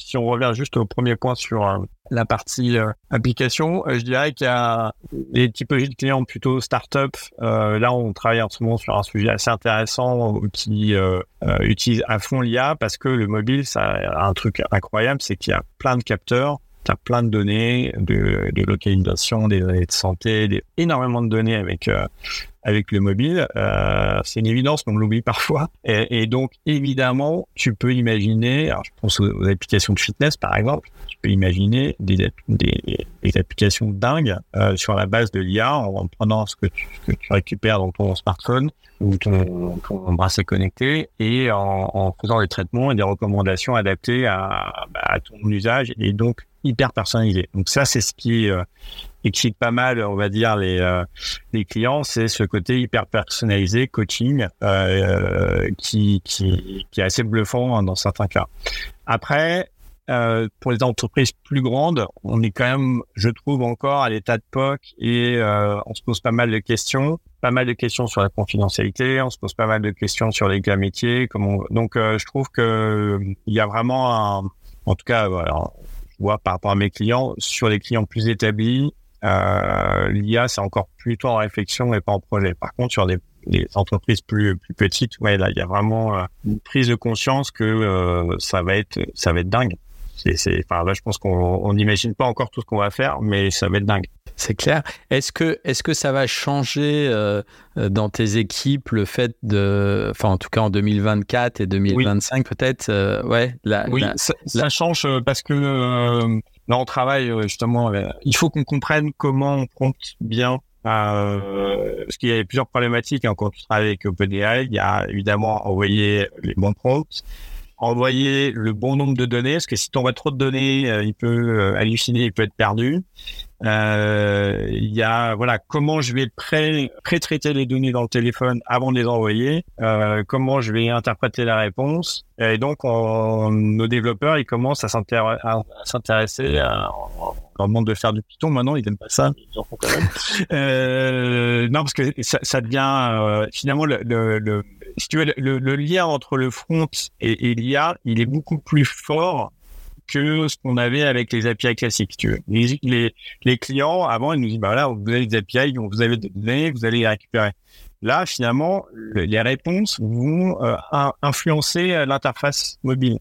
si on revient juste au premier point sur euh, la partie euh, application, euh, je dirais qu'il y a des typologies de clients plutôt start-up. là, on travaille en ce moment sur un sujet assez intéressant qui utilise à fond l'IA parce que le mobile, ça a un truc incroyable, c'est qu'il y a plein de capteurs tu as plein de données de, de, localisation, des données de santé, énormément de données avec avec le mobile. Euh, c'est une évidence, mais on l'oublie parfois. Et, donc, évidemment, tu peux imaginer, alors je pense aux, applications de fitness, par exemple, tu peux imaginer des, des, des applications dingues euh, sur la base de l'IA en, prenant ce que, tu, que tu récupères dans ton smartphone ou ton, ton bracelet connecté et en, en, faisant des traitements et des recommandations adaptées à, à ton usage et donc hyper personnalisé. Donc ça, c'est ce qui euh, excite pas mal, on va dire, les, euh, les clients, c'est ce côté hyper personnalisé, coaching, euh, qui, qui, qui est assez bluffant hein, dans certains cas. Après, euh, pour les entreprises plus grandes, on est quand même, je trouve, encore à l'état de POC et euh, on se pose pas mal de questions, pas mal de questions sur la confidentialité, on se pose pas mal de questions sur les cas métiers. Comment... Donc, euh, je trouve que il y a vraiment un, en tout cas, voilà, par rapport à mes clients, sur les clients plus établis, euh, L'IA, c'est encore plutôt en réflexion et pas en projet. Par contre, sur des, entreprises plus, plus petites, ouais, là, il y a vraiment euh, une prise de conscience que euh, ça va être, ça va être dingue. C'est, enfin, là, je pense qu'on n'imagine pas encore tout ce qu'on va faire, mais ça va être dingue. C'est clair. Est-ce que, est-ce que ça va changer euh, dans tes équipes le fait de, enfin, en tout cas en 2024 et 2025 peut-être, euh, ouais. La, oui, ça, ça, change parce que Là, on travaille euh, justement. il faut qu'on comprenne comment on prompte bien. Euh, parce qu'il y a plusieurs problématiques hein, quand tu travailles avec OpenAI. Il y a évidemment envoyer les bons prompts, envoyer le bon nombre de données, parce que si tu envoies trop de données, euh, il peut euh, halluciner, il peut être perdu. Euh, il y a voilà comment je vais pré pré-traiter les données dans le téléphone avant de les envoyer, euh, comment je vais interpréter la réponse. Et donc nos développeurs ils commencent à s'intéresser à, leur demande de faire du Python maintenant ils n'aiment pas ça ils en font quand même. euh, non parce que ça, ça devient finalement le, le, le si tu veux, le, lien entre le front et, l'IA, il est beaucoup plus fort que ce qu'on avait avec les API classiques. Les, clients, avant, ils nous disent, bah là, vous avez des API, vous avez des données, vous allez les récupérer. Là, finalement, les réponses vont euh, influencer euh, l'interface mobile.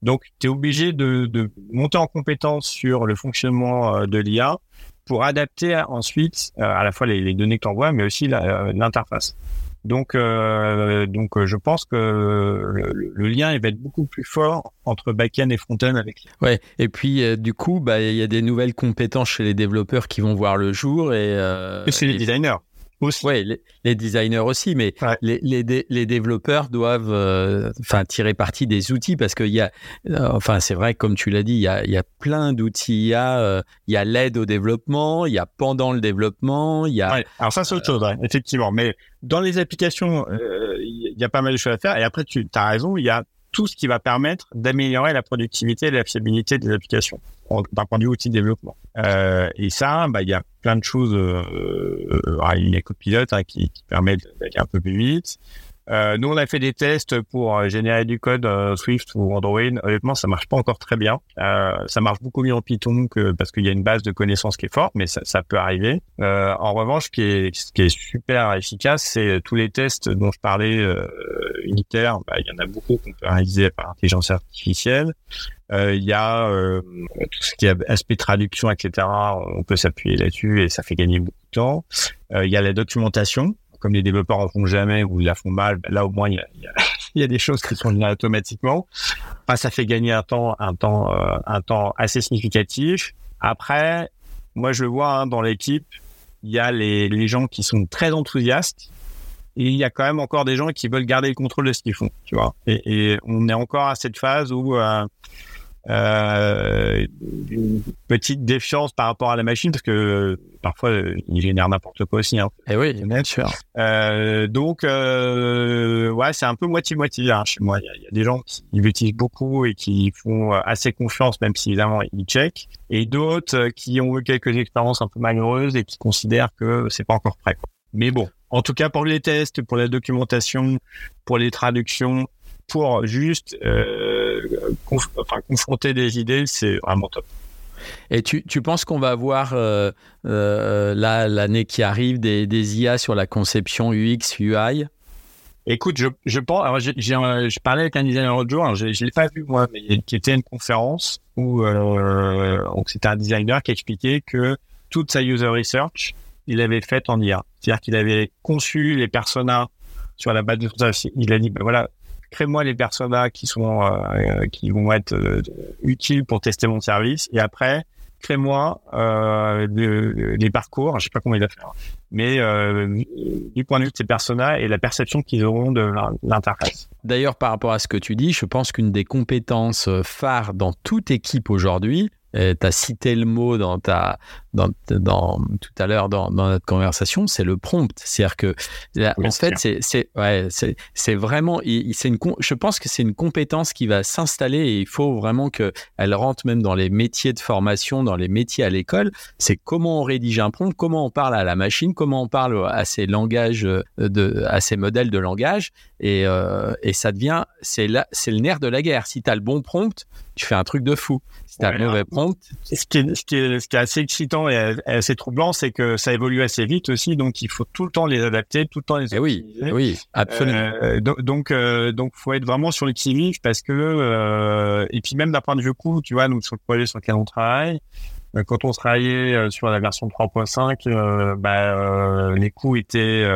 Donc, tu es obligé de, de, monter en compétence sur le fonctionnement euh, de l'IA pour adapter ensuite à la fois les, les données que tu envoies, mais aussi l'interface. Donc, euh, donc, euh, je pense que le, lien il va être beaucoup plus fort entre back-end et front-end avec. Ouais. Et puis, euh, du coup, bah, il y a des nouvelles compétences chez les développeurs qui vont voir le jour et. Euh, et c'est les designers. Oui, les, designers aussi, mais les, les, les, développeurs doivent euh, tirer parti des outils parce qu'il y a, euh, enfin c'est vrai comme tu l'as dit, il y a, y a plein d'outils. Il y a, euh, y a l'aide au développement, il y a pendant le développement, il y a. alors ça c'est autre chose, effectivement. Mais dans les applications, il y a pas mal de choses à faire. Et après, tu as raison, il y a tout ce qui va permettre d'améliorer la productivité et la fiabilité des applications d'un point de vue outil de développement. Euh, et ça, bah, il y a plein de choses. Euh, euh, il y a Copilot hein, qui, qui permet d'aller un peu plus vite. Euh, nous, on a fait des tests pour euh, générer du code euh, Swift ou Android. Honnêtement, ça marche pas encore très bien. Euh, ça marche beaucoup mieux en Python que parce qu'il y a une base de connaissances qui est forte, mais ça, ça peut arriver. Euh, en revanche, ce qui est, ce qui est super efficace, c'est tous les tests dont je parlais unitaires. Bah, il y en a beaucoup qu'on peut réaliser par intelligence artificielle. Il y a tout ce qui est aspect traduction, etc. On peut s'appuyer là-dessus et ça fait gagner beaucoup de temps. Il y a la documentation comme les développeurs en font jamais ou ils la font mal, ben là au moins il y a, des choses qui sont générées automatiquement. Ça fait gagner un temps, un temps, euh, un temps assez significatif. Après, moi je le vois hein, dans l'équipe, il y a les, gens qui sont très enthousiastes et il y a quand même encore des gens qui veulent garder le contrôle de ce qu'ils font, tu vois. Et, et, on est encore à cette phase où euh, euh, une petite défiance par rapport à la machine parce que parfois il génère n'importe quoi aussi. Hein. Et eh oui, bien sûr. Euh, donc euh, ouais, c'est un peu moitié moitié hein, chez moi. Il y, a, il y, a, des gens qui l'utilisent beaucoup et qui font assez confiance, même si évidemment ils checkent, et d'autres qui ont eu quelques expériences un peu malheureuses et qui considèrent que c'est pas encore prêt. Quoi. Mais bon, en tout cas pour les tests, pour la documentation, pour les traductions, pour juste euh, conf enfin, confronter des idées, c'est vraiment top. Et tu, tu penses qu'on va avoir euh, euh, l'année qui arrive des, des, IA sur la conception UX, UI Écoute, je, je pense. Alors, j'ai, j'ai, je parlais avec un designer l'autre jour. je, je l'ai pas vu moi, mais qui était une conférence où euh, c'était un designer qui expliquait que toute sa user research, il avait fait en IA. C'est-à-dire qu'il avait conçu les personas sur la base de son Il a dit, ben voilà, crée-moi les personas qui sont euh, qui vont être euh, utiles pour tester mon service et après crée-moi euh, les parcours, je sais pas comment il va faire, mais euh, du point de vue de ces personas et la perception qu'ils auront de l'interface. D'ailleurs, par rapport à ce que tu dis, je pense qu'une des compétences phares dans toute équipe aujourd'hui, tu as cité le mot dans ta dans, dans tout à l'heure dans, dans, notre conversation, c'est le prompt. C'est-à-dire que là, en fait, c'est c'est ouais, c'est c'est vraiment c'est une je pense que c'est une compétence qui va s'installer et il faut vraiment que elle rentre même dans les métiers de formation, dans les métiers à l'école. C'est comment on rédige un prompt, comment on parle à la machine, comment on parle à ces langages de à ces modèles de langage et euh, et ça devient c'est là c'est le nerf de la guerre. Si tu as le bon prompt, tu fais un truc de fou. Si tu as ouais, le mauvais prompt, ce qui est, ce qui est, ce qui est assez excitant et assez troublant, c'est que ça évolue assez vite aussi, donc il faut tout le temps les adapter, tout le temps les et oui, oui, absolument. Euh, donc, euh, donc, faut être vraiment sur le qui parce que euh, et puis même d'un point de vue coût, tu vois, nous sur le projet sur lequel on travaille, quand on travaillait sur la version 3.5, euh, bah, les coûts étaient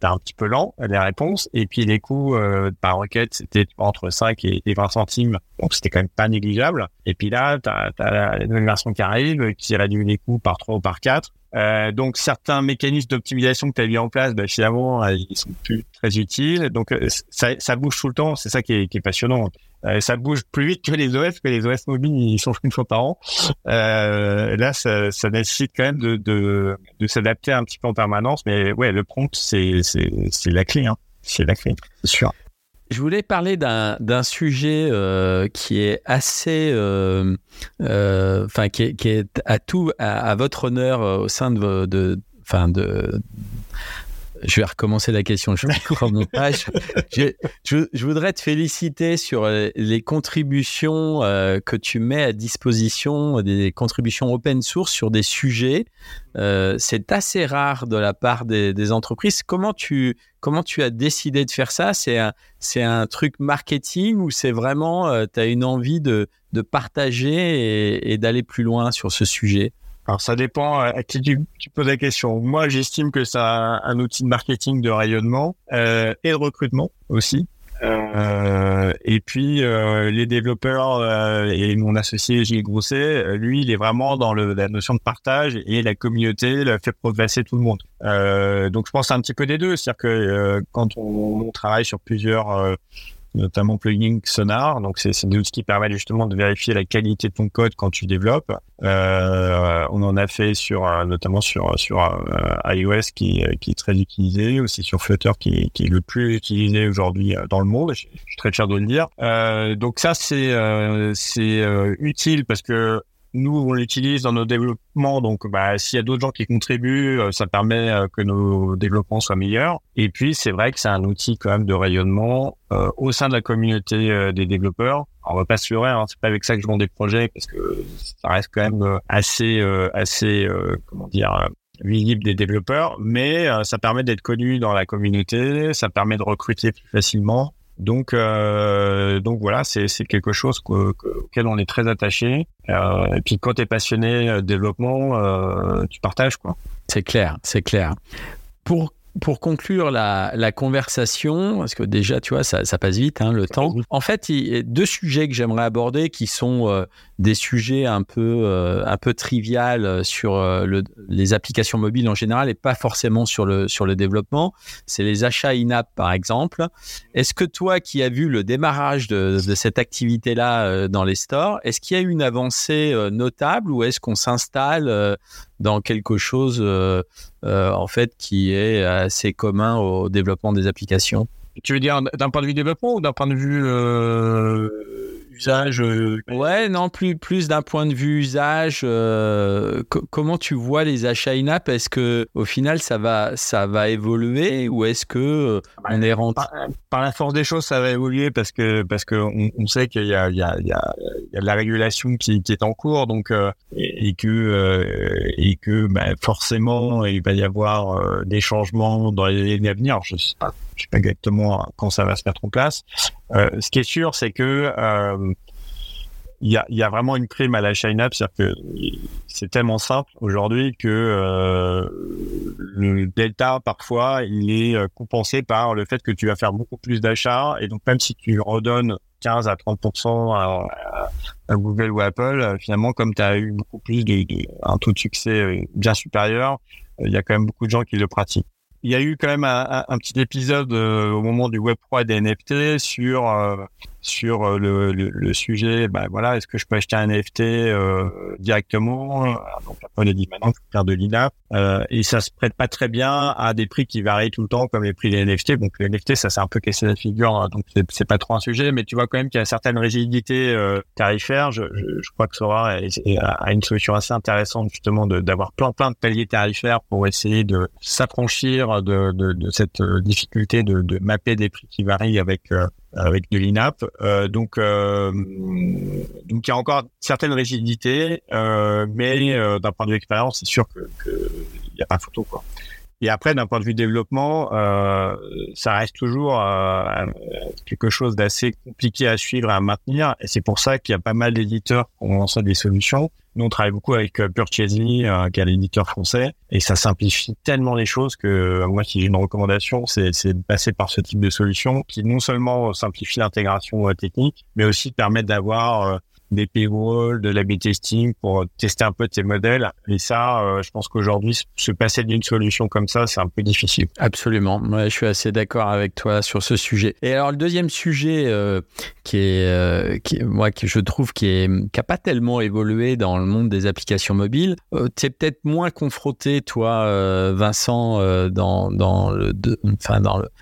c'était un petit peu lent les réponses et puis les coûts euh, par requête c'était entre 5 et, et 20 centimes. Donc c'était quand même pas négligeable. Et puis là tu as, as, la nouvelle version qui arrive qui réduit les coûts par 3 ou par 4 euh, donc certains mécanismes d'optimisation que tu as mis en place, bah, finalement, euh, ils sont plus très utiles. Donc euh, ça, ça, bouge tout le temps, c'est ça qui est, qui est passionnant. Euh, ça bouge plus vite que les OS, que les OS mobiles, ils changent une fois par an. Euh, là, ça, ça, nécessite quand même de, de, de s'adapter un petit peu en permanence. Mais ouais, le prompt, c'est la clé. Hein. C'est la clé, c'est sûr. Je voulais parler d'un sujet euh, qui est assez, euh, euh, enfin qui, qui, est à tout à, à votre honneur au sein de, de, enfin de, je vais recommencer la question. Je, je, je, je, voudrais te féliciter sur les contributions euh, que tu mets à disposition, des contributions open source sur des sujets. Euh, c'est assez rare de la part des, des, entreprises. Comment tu, comment tu as décidé de faire ça? C'est un, c'est un truc marketing ou c'est vraiment, euh, tu as une envie de, de partager et, et d'aller plus loin sur ce sujet? Alors ça dépend à qui tu, tu poses la question. Moi, j'estime que c'est un, un, outil de marketing de rayonnement euh, et de recrutement aussi. Euh, et puis euh, les développeurs euh, et mon associé Gilles Grousset, lui, il est vraiment dans le, la notion de partage et la communauté la fait progresser tout le monde. Euh, donc je pense un petit peu des deux, c'est-à-dire que euh, quand on, on, travaille sur plusieurs notamment plugin Sonar. Donc, c'est des outils qui permettent justement de vérifier la qualité de ton code quand tu développes. Euh, on en a fait sur, notamment sur, sur euh, iOS qui, qui est très utilisé, aussi sur Flutter qui, qui est le plus utilisé aujourd'hui euh, dans le monde. Je, suis très fier de le dire. Euh, donc ça, c'est c'est utile parce que nous on l'utilise dans nos développements, donc bah s'il y a d'autres gens qui contribuent, ça permet que nos développements soient meilleurs. Et puis c'est vrai que c'est un outil quand même de rayonnement au sein de la communauté des développeurs. Alors, on va pas se leurrer, hein, c'est pas avec ça que je vends des projets parce que ça reste quand même assez assez comment dire visible des développeurs, mais ça permet d'être connu dans la communauté, ça permet de recruter plus facilement. Donc, euh, donc voilà, c'est quelque chose auquel on est très attaché. Euh, et puis quand tu es passionné de développement, euh, tu partages quoi. C'est clair, c'est clair. Pour pour conclure la, la, conversation, parce que déjà, tu vois, ça, ça passe vite, hein, le temps. En fait, il y a deux sujets que j'aimerais aborder qui sont euh, des sujets un peu, euh, un peu trivial sur euh, le, les applications mobiles en général et pas forcément sur le, sur le développement. C'est les achats in-app, par exemple. Est-ce que toi, qui as vu le démarrage de, de cette activité-là dans les stores, est-ce qu'il y a eu une avancée notable ou est-ce qu'on s'installe dans quelque chose euh, euh, en fait qui est assez commun au développement des applications. Tu veux dire d'un point de vue développement ou d'un point de vue euh, usage euh, Ouais, non, plus, plus d'un point de vue usage. Euh, comment tu vois les achats in-app? Est-ce que au final ça va, ça va évoluer ou est-ce que euh, bah, on est rentré? Par, la force des choses, ça va évoluer parce que parce que on, sait qu'il y a, il y, a, il y, a, il y a de la régulation qui, qui est en cours, donc et, que et que bah, forcément il va y avoir des changements dans les années à venir. Je sais pas sais pas exactement quand ça va se mettre en place. Euh, ce qui est sûr, c'est que euh, il y, a, vraiment une prime à la Shine App, c'est-à-dire que c'est tellement simple aujourd'hui que euh, le delta parfois il est compensé par le fait que tu vas faire beaucoup plus d'achats et donc même si tu redonnes 15 à 30% à, à, Google ou Apple, finalement comme tu as eu beaucoup plus de, de, un taux de succès bien supérieur, il y a quand même beaucoup de gens qui le pratiquent il y a eu quand même un, un, petit épisode euh, au moment du Web 3 des NFT sur euh, sur euh, le, le, le, sujet. Ben voilà, est-ce que je peux acheter un NFT directement Donc Apple a dit maintenant, faut faire de l'INAP et ça se prête pas très bien à des prix qui varient tout le temps comme les prix des NFT. Donc les NFT, ça c'est un peu cassé la figure, hein, donc c'est pas trop un sujet. Mais tu vois quand même qu'il y a certaines rigidités tarifaires. Je, je, je, crois que Sora a une solution assez intéressante justement d'avoir plein plein de paliers tarifaires pour essayer de s'affranchir de, de, de, cette euh, difficulté de, de, mapper des prix qui varient avec euh, avec de l'INAP. Euh, donc euh, donc il y a encore certaines rigidités, euh, mais d'un point de vue expérience, c'est sûr que, que y a pas photo quoi. Et après, d'un point de vue développement, euh, ça reste toujours euh, quelque chose d'assez compliqué à suivre et à maintenir. Et c'est pour ça qu'il y a pas mal d'éditeurs qui ont lancé des solutions. Nous, on travaille beaucoup avec euh, Purchasing, euh, qui est l'éditeur français, et ça simplifie tellement les choses que euh, moi, si j'ai une recommandation, c'est de passer par ce type de solution qui non seulement simplifie l'intégration technique, mais aussi permet d'avoir des paywalls, de l'A-B testing pour tester un peu tes modèles. Et ça, euh, je pense qu'aujourd'hui, se passer d'une solution comme ça, c'est un peu difficile. Absolument. Moi, je suis assez d'accord avec toi sur ce sujet. Et alors, le deuxième sujet euh, qui est, euh, qui, moi, que je trouve qui est, a pas tellement évolué dans le monde des applications mobiles, tu es peut-être moins confronté, toi, Vincent, dans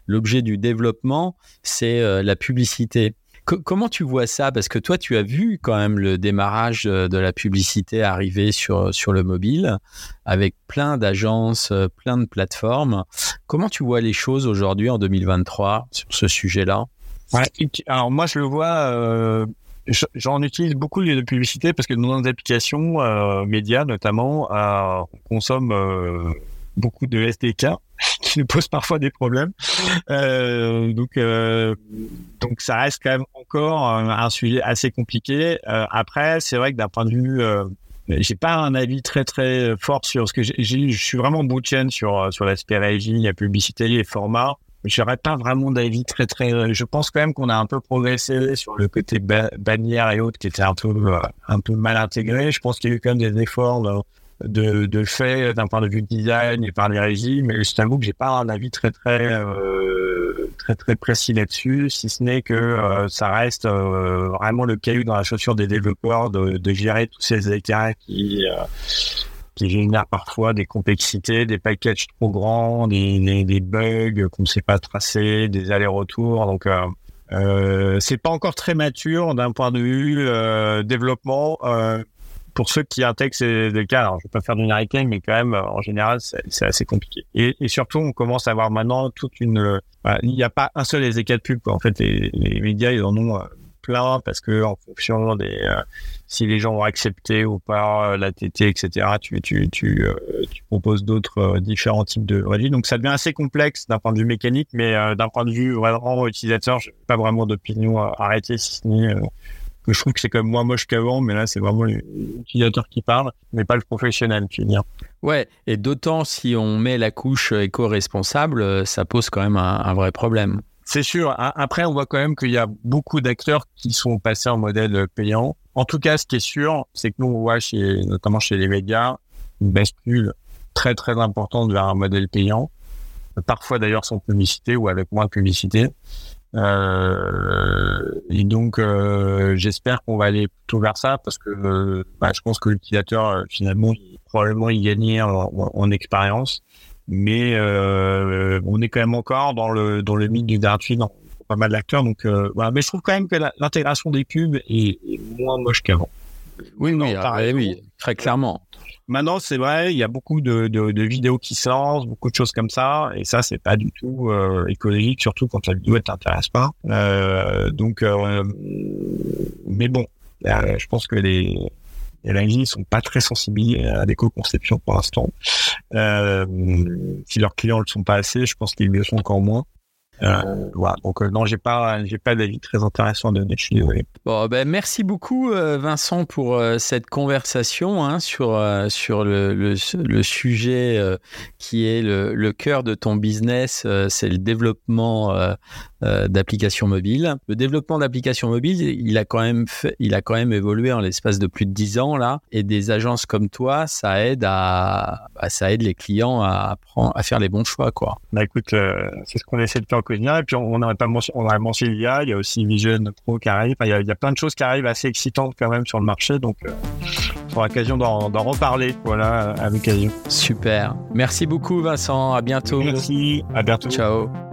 l'objet du développement, c'est la publicité comment tu vois ça? Parce que toi, tu as vu quand même le démarrage euh, de la publicité arriver sur, sur le mobile, avec plein d'agences, euh, plein de plateformes. Comment tu vois les choses aujourd'hui en 2023 sur ce sujet-là? Alors moi, je le vois... Euh... J'en utilise beaucoup les publicités parce que dans nos applications euh, médias notamment, euh, on consomme euh, beaucoup de SDK qui nous posent parfois des problèmes. Euh, donc, euh, donc ça reste quand même encore un, sujet assez compliqué. Euh, après, c'est vrai que d'un point de vue, euh, j'ai pas un avis très très fort sur ce que j'ai. Je suis vraiment bout de sur sur l'aspect régie, la publicité, les formats. J'aurais pas vraiment d'avis très très. Je pense quand même qu'on a un peu progressé sur le côté bannière et autres qui était un peu un peu mal intégré. Je pense qu'il y a eu quand même des efforts. Là, de, de fait d'un point de vue design et par les régimes. Mais je t'avoue que j'ai pas un avis très très euh, très très précis là-dessus, si ce n'est que euh, ça reste euh, vraiment le caillou dans la chaussure des développeurs de, de gérer tous ces écarts qui qui génèrent parfois des complexités, des packages trop grands, des, des, des bugs qu'on ne sait pas tracer, des allers-retours. Donc euh, c'est pas encore très mature d'un point de vue développement pour ceux qui intègrent ces des cas, alors je vais pas faire du narrating, mais quand même, en général, c'est assez compliqué. Et, surtout, on commence à avoir maintenant toute une, il n'y a pas un seul SDK de pub. Quoi. En fait, les, les médias, ils en ont plein parce que en fonction des euh, si les gens ont accepté ou pas euh, la TT, etc. Tu euh, proposes d'autres différents types de régies. Donc ça devient assez complexe d'un point de vue mécanique, mais d'un point de vue vraiment utilisateur, j'ai pas vraiment d'opinion arrêtée si ce n'est je trouve que c'est quand même moins moche qu'avant, mais là c'est vraiment l'utilisateur qui parle, mais pas le professionnel, tu veux dire. Ouais, et d'autant si on met la couche éco-responsable, ça pose quand même un vrai problème. C'est sûr. Après, on voit quand même qu'il y a beaucoup d'acteurs qui sont passés en modèle payant. En tout cas, ce qui est sûr, c'est que nous, on voit chez, notamment chez les médias, une bascule très, très importante vers un modèle payant. Parfois, d'ailleurs, sans publicité ou avec moins de publicité. Euh, et donc, euh, j'espère qu'on va aller plutôt vers ça parce que bah, je pense que l'utilisateur, euh, finalement, il, probablement, il gagne en, en expérience. Mais euh, on est quand même encore dans le dans le mythe du gratuit dans pas mal d'acteurs. Donc euh, voilà. Mais je trouve quand même que l'intégration des pubs est, moins moche qu'avant. Oui oui, ah, oui très clairement maintenant c'est vrai il y a beaucoup de, de, vidéos qui sortent beaucoup de choses comme ça et ça c'est pas du tout euh, écologique surtout quand la vidéo ne t'intéresse pas euh, donc euh, mais bon je pense que les là, ils sont pas très sensibles à l'éco-conception pour l'instant. Euh, si leurs clients ne le sont pas assez, je pense qu'ils le sont encore moins. Euh, voilà. Donc euh, non, j'ai pas, j'ai pas d'avis très intéressant de donner. Bon, ben merci beaucoup euh, Vincent pour euh, cette conversation hein, sur sur le, le, le sujet qui est le, le, cœur de ton business, c'est le développement d'applications mobiles. Le développement d'applications mobiles, il a quand même fait, il a quand même évolué en l'espace de plus de dix ans là, et des agences comme toi, ça aide à, bah, ça aide les clients à apprendre, à faire les bons choix quoi. Bah écoute, c'est ce qu'on essaie de faire et puis on n'aurait pas on aurait mentionné l'IA, il y a aussi Vision Pro qui arrive. il, y a, plein de choses qui arrivent assez excitantes quand même sur le marché. Donc, euh, on aura l'occasion d'en reparler, voilà, à l'occasion. Super. Merci beaucoup, Vincent. À bientôt. Merci. À bientôt. Ciao.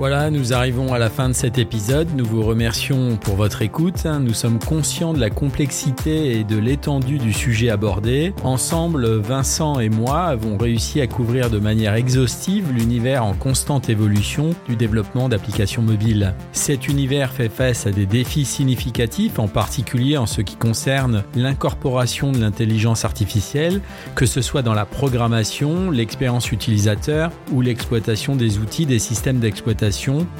Voilà, nous arrivons à la fin de cet épisode. Nous vous remercions pour votre écoute. Nous sommes conscients de la complexité et de l'étendue du sujet abordé. Ensemble, Vincent et moi avons réussi à couvrir de manière exhaustive l'univers en constante évolution du développement d'applications mobiles. Cet univers fait face à des défis significatifs, en particulier en ce qui concerne l'incorporation de l'intelligence artificielle, que ce soit dans la programmation, l'expérience utilisateur ou l'exploitation des outils des systèmes d'exploitation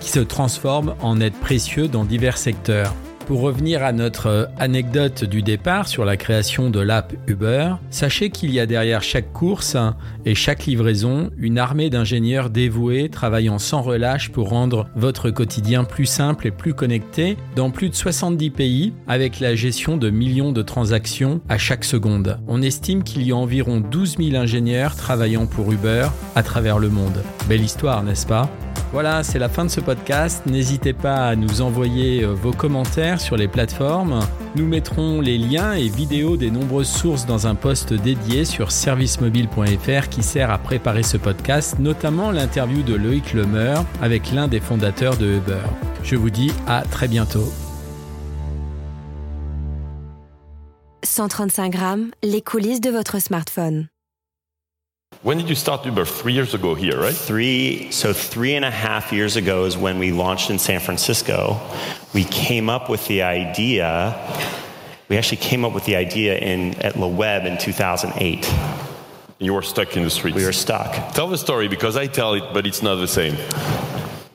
qui se transforment en aide précieux dans divers secteurs. Pour revenir à notre euh, anecdote du départ sur la création de l'app Uber, sachez qu'il y a derrière chaque course et chaque livraison une armée d'ingénieurs dévoués travaillant sans relâche pour rendre votre quotidien plus simple et plus connecté dans plus de 70 pays avec la gestion de millions de transactions à chaque seconde. On estime qu'il y a environ 12 000 ingénieurs travaillant pour Uber à travers le monde. Belle histoire, n'est-ce pas? Voilà, c'est la fin de ce podcast. N'hésitez pas à nous envoyer euh, vos commentaires sur les plateformes. Nous mettrons les liens et vidéos des nombreuses sources dans un post dédié sur servicemobile.fr qui sert à préparer ce podcast, notamment l'interview de Loïc Lemeur avec l'un des fondateurs de Uber. Je vous dis à très bientôt. 135 grammes, les coulisses de votre smartphone. When did you start Uber? Three years ago here, right? Three, so three and a half years ago is when we launched in San Francisco. We came up with the idea. We actually came up with the idea in at La Web in 2008. You were stuck in the streets. We were stuck. Tell the story because I tell it, but it's not the same.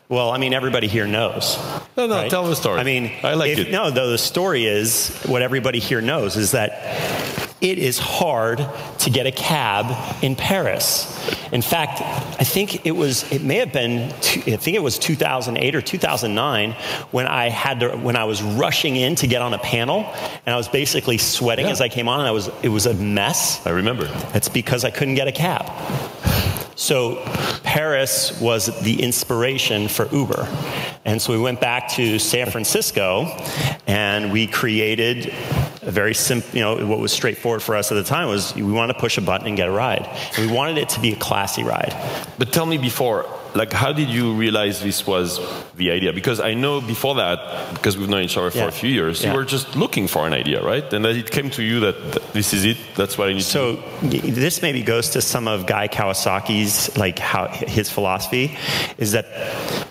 Well, I mean, everybody here knows. No, no, right? tell the story. I mean, I like if, it. No, though the story is what everybody here knows is that it is hard to get a cab in Paris. In fact, I think it was, it may have been, I think it was 2008 or 2009 when I had to, when I was rushing in to get on a panel and I was basically sweating yeah. as I came on and I was, it was a mess. I remember. It's because I couldn't get a cab. So Paris was the inspiration for Uber. And so we went back to San Francisco and we created a very simple, you know, what was straightforward for us at the time was we wanted to push a button and get a ride. And we wanted it to be a classy ride. But tell me before, like how did you realize this was the idea? Because I know before that, because we've known each other for Yeah. a few years, Yeah. you were just looking for an idea, right? And then it came to you that th- this is it. That's what I need to. So this maybe goes to some of Guy Kawasaki's like how his philosophy is that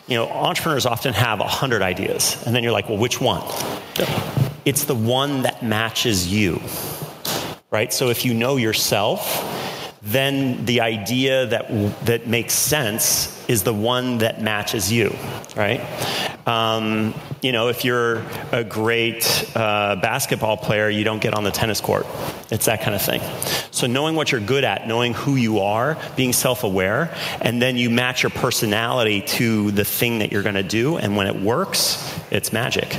you know entrepreneurs often have a hundred ideas, and then you're like, well, which one? It's the one that matches you, right? So if you know yourself, then the idea that that makes sense is the one that matches you, right? Um, you know, if you're a great uh, basketball player, you don't get on the tennis court. It's that kind of thing. So knowing what you're good at, knowing who you are, being self-aware, and then you match your personality to the thing that you're going to do, and when it works, it's magic.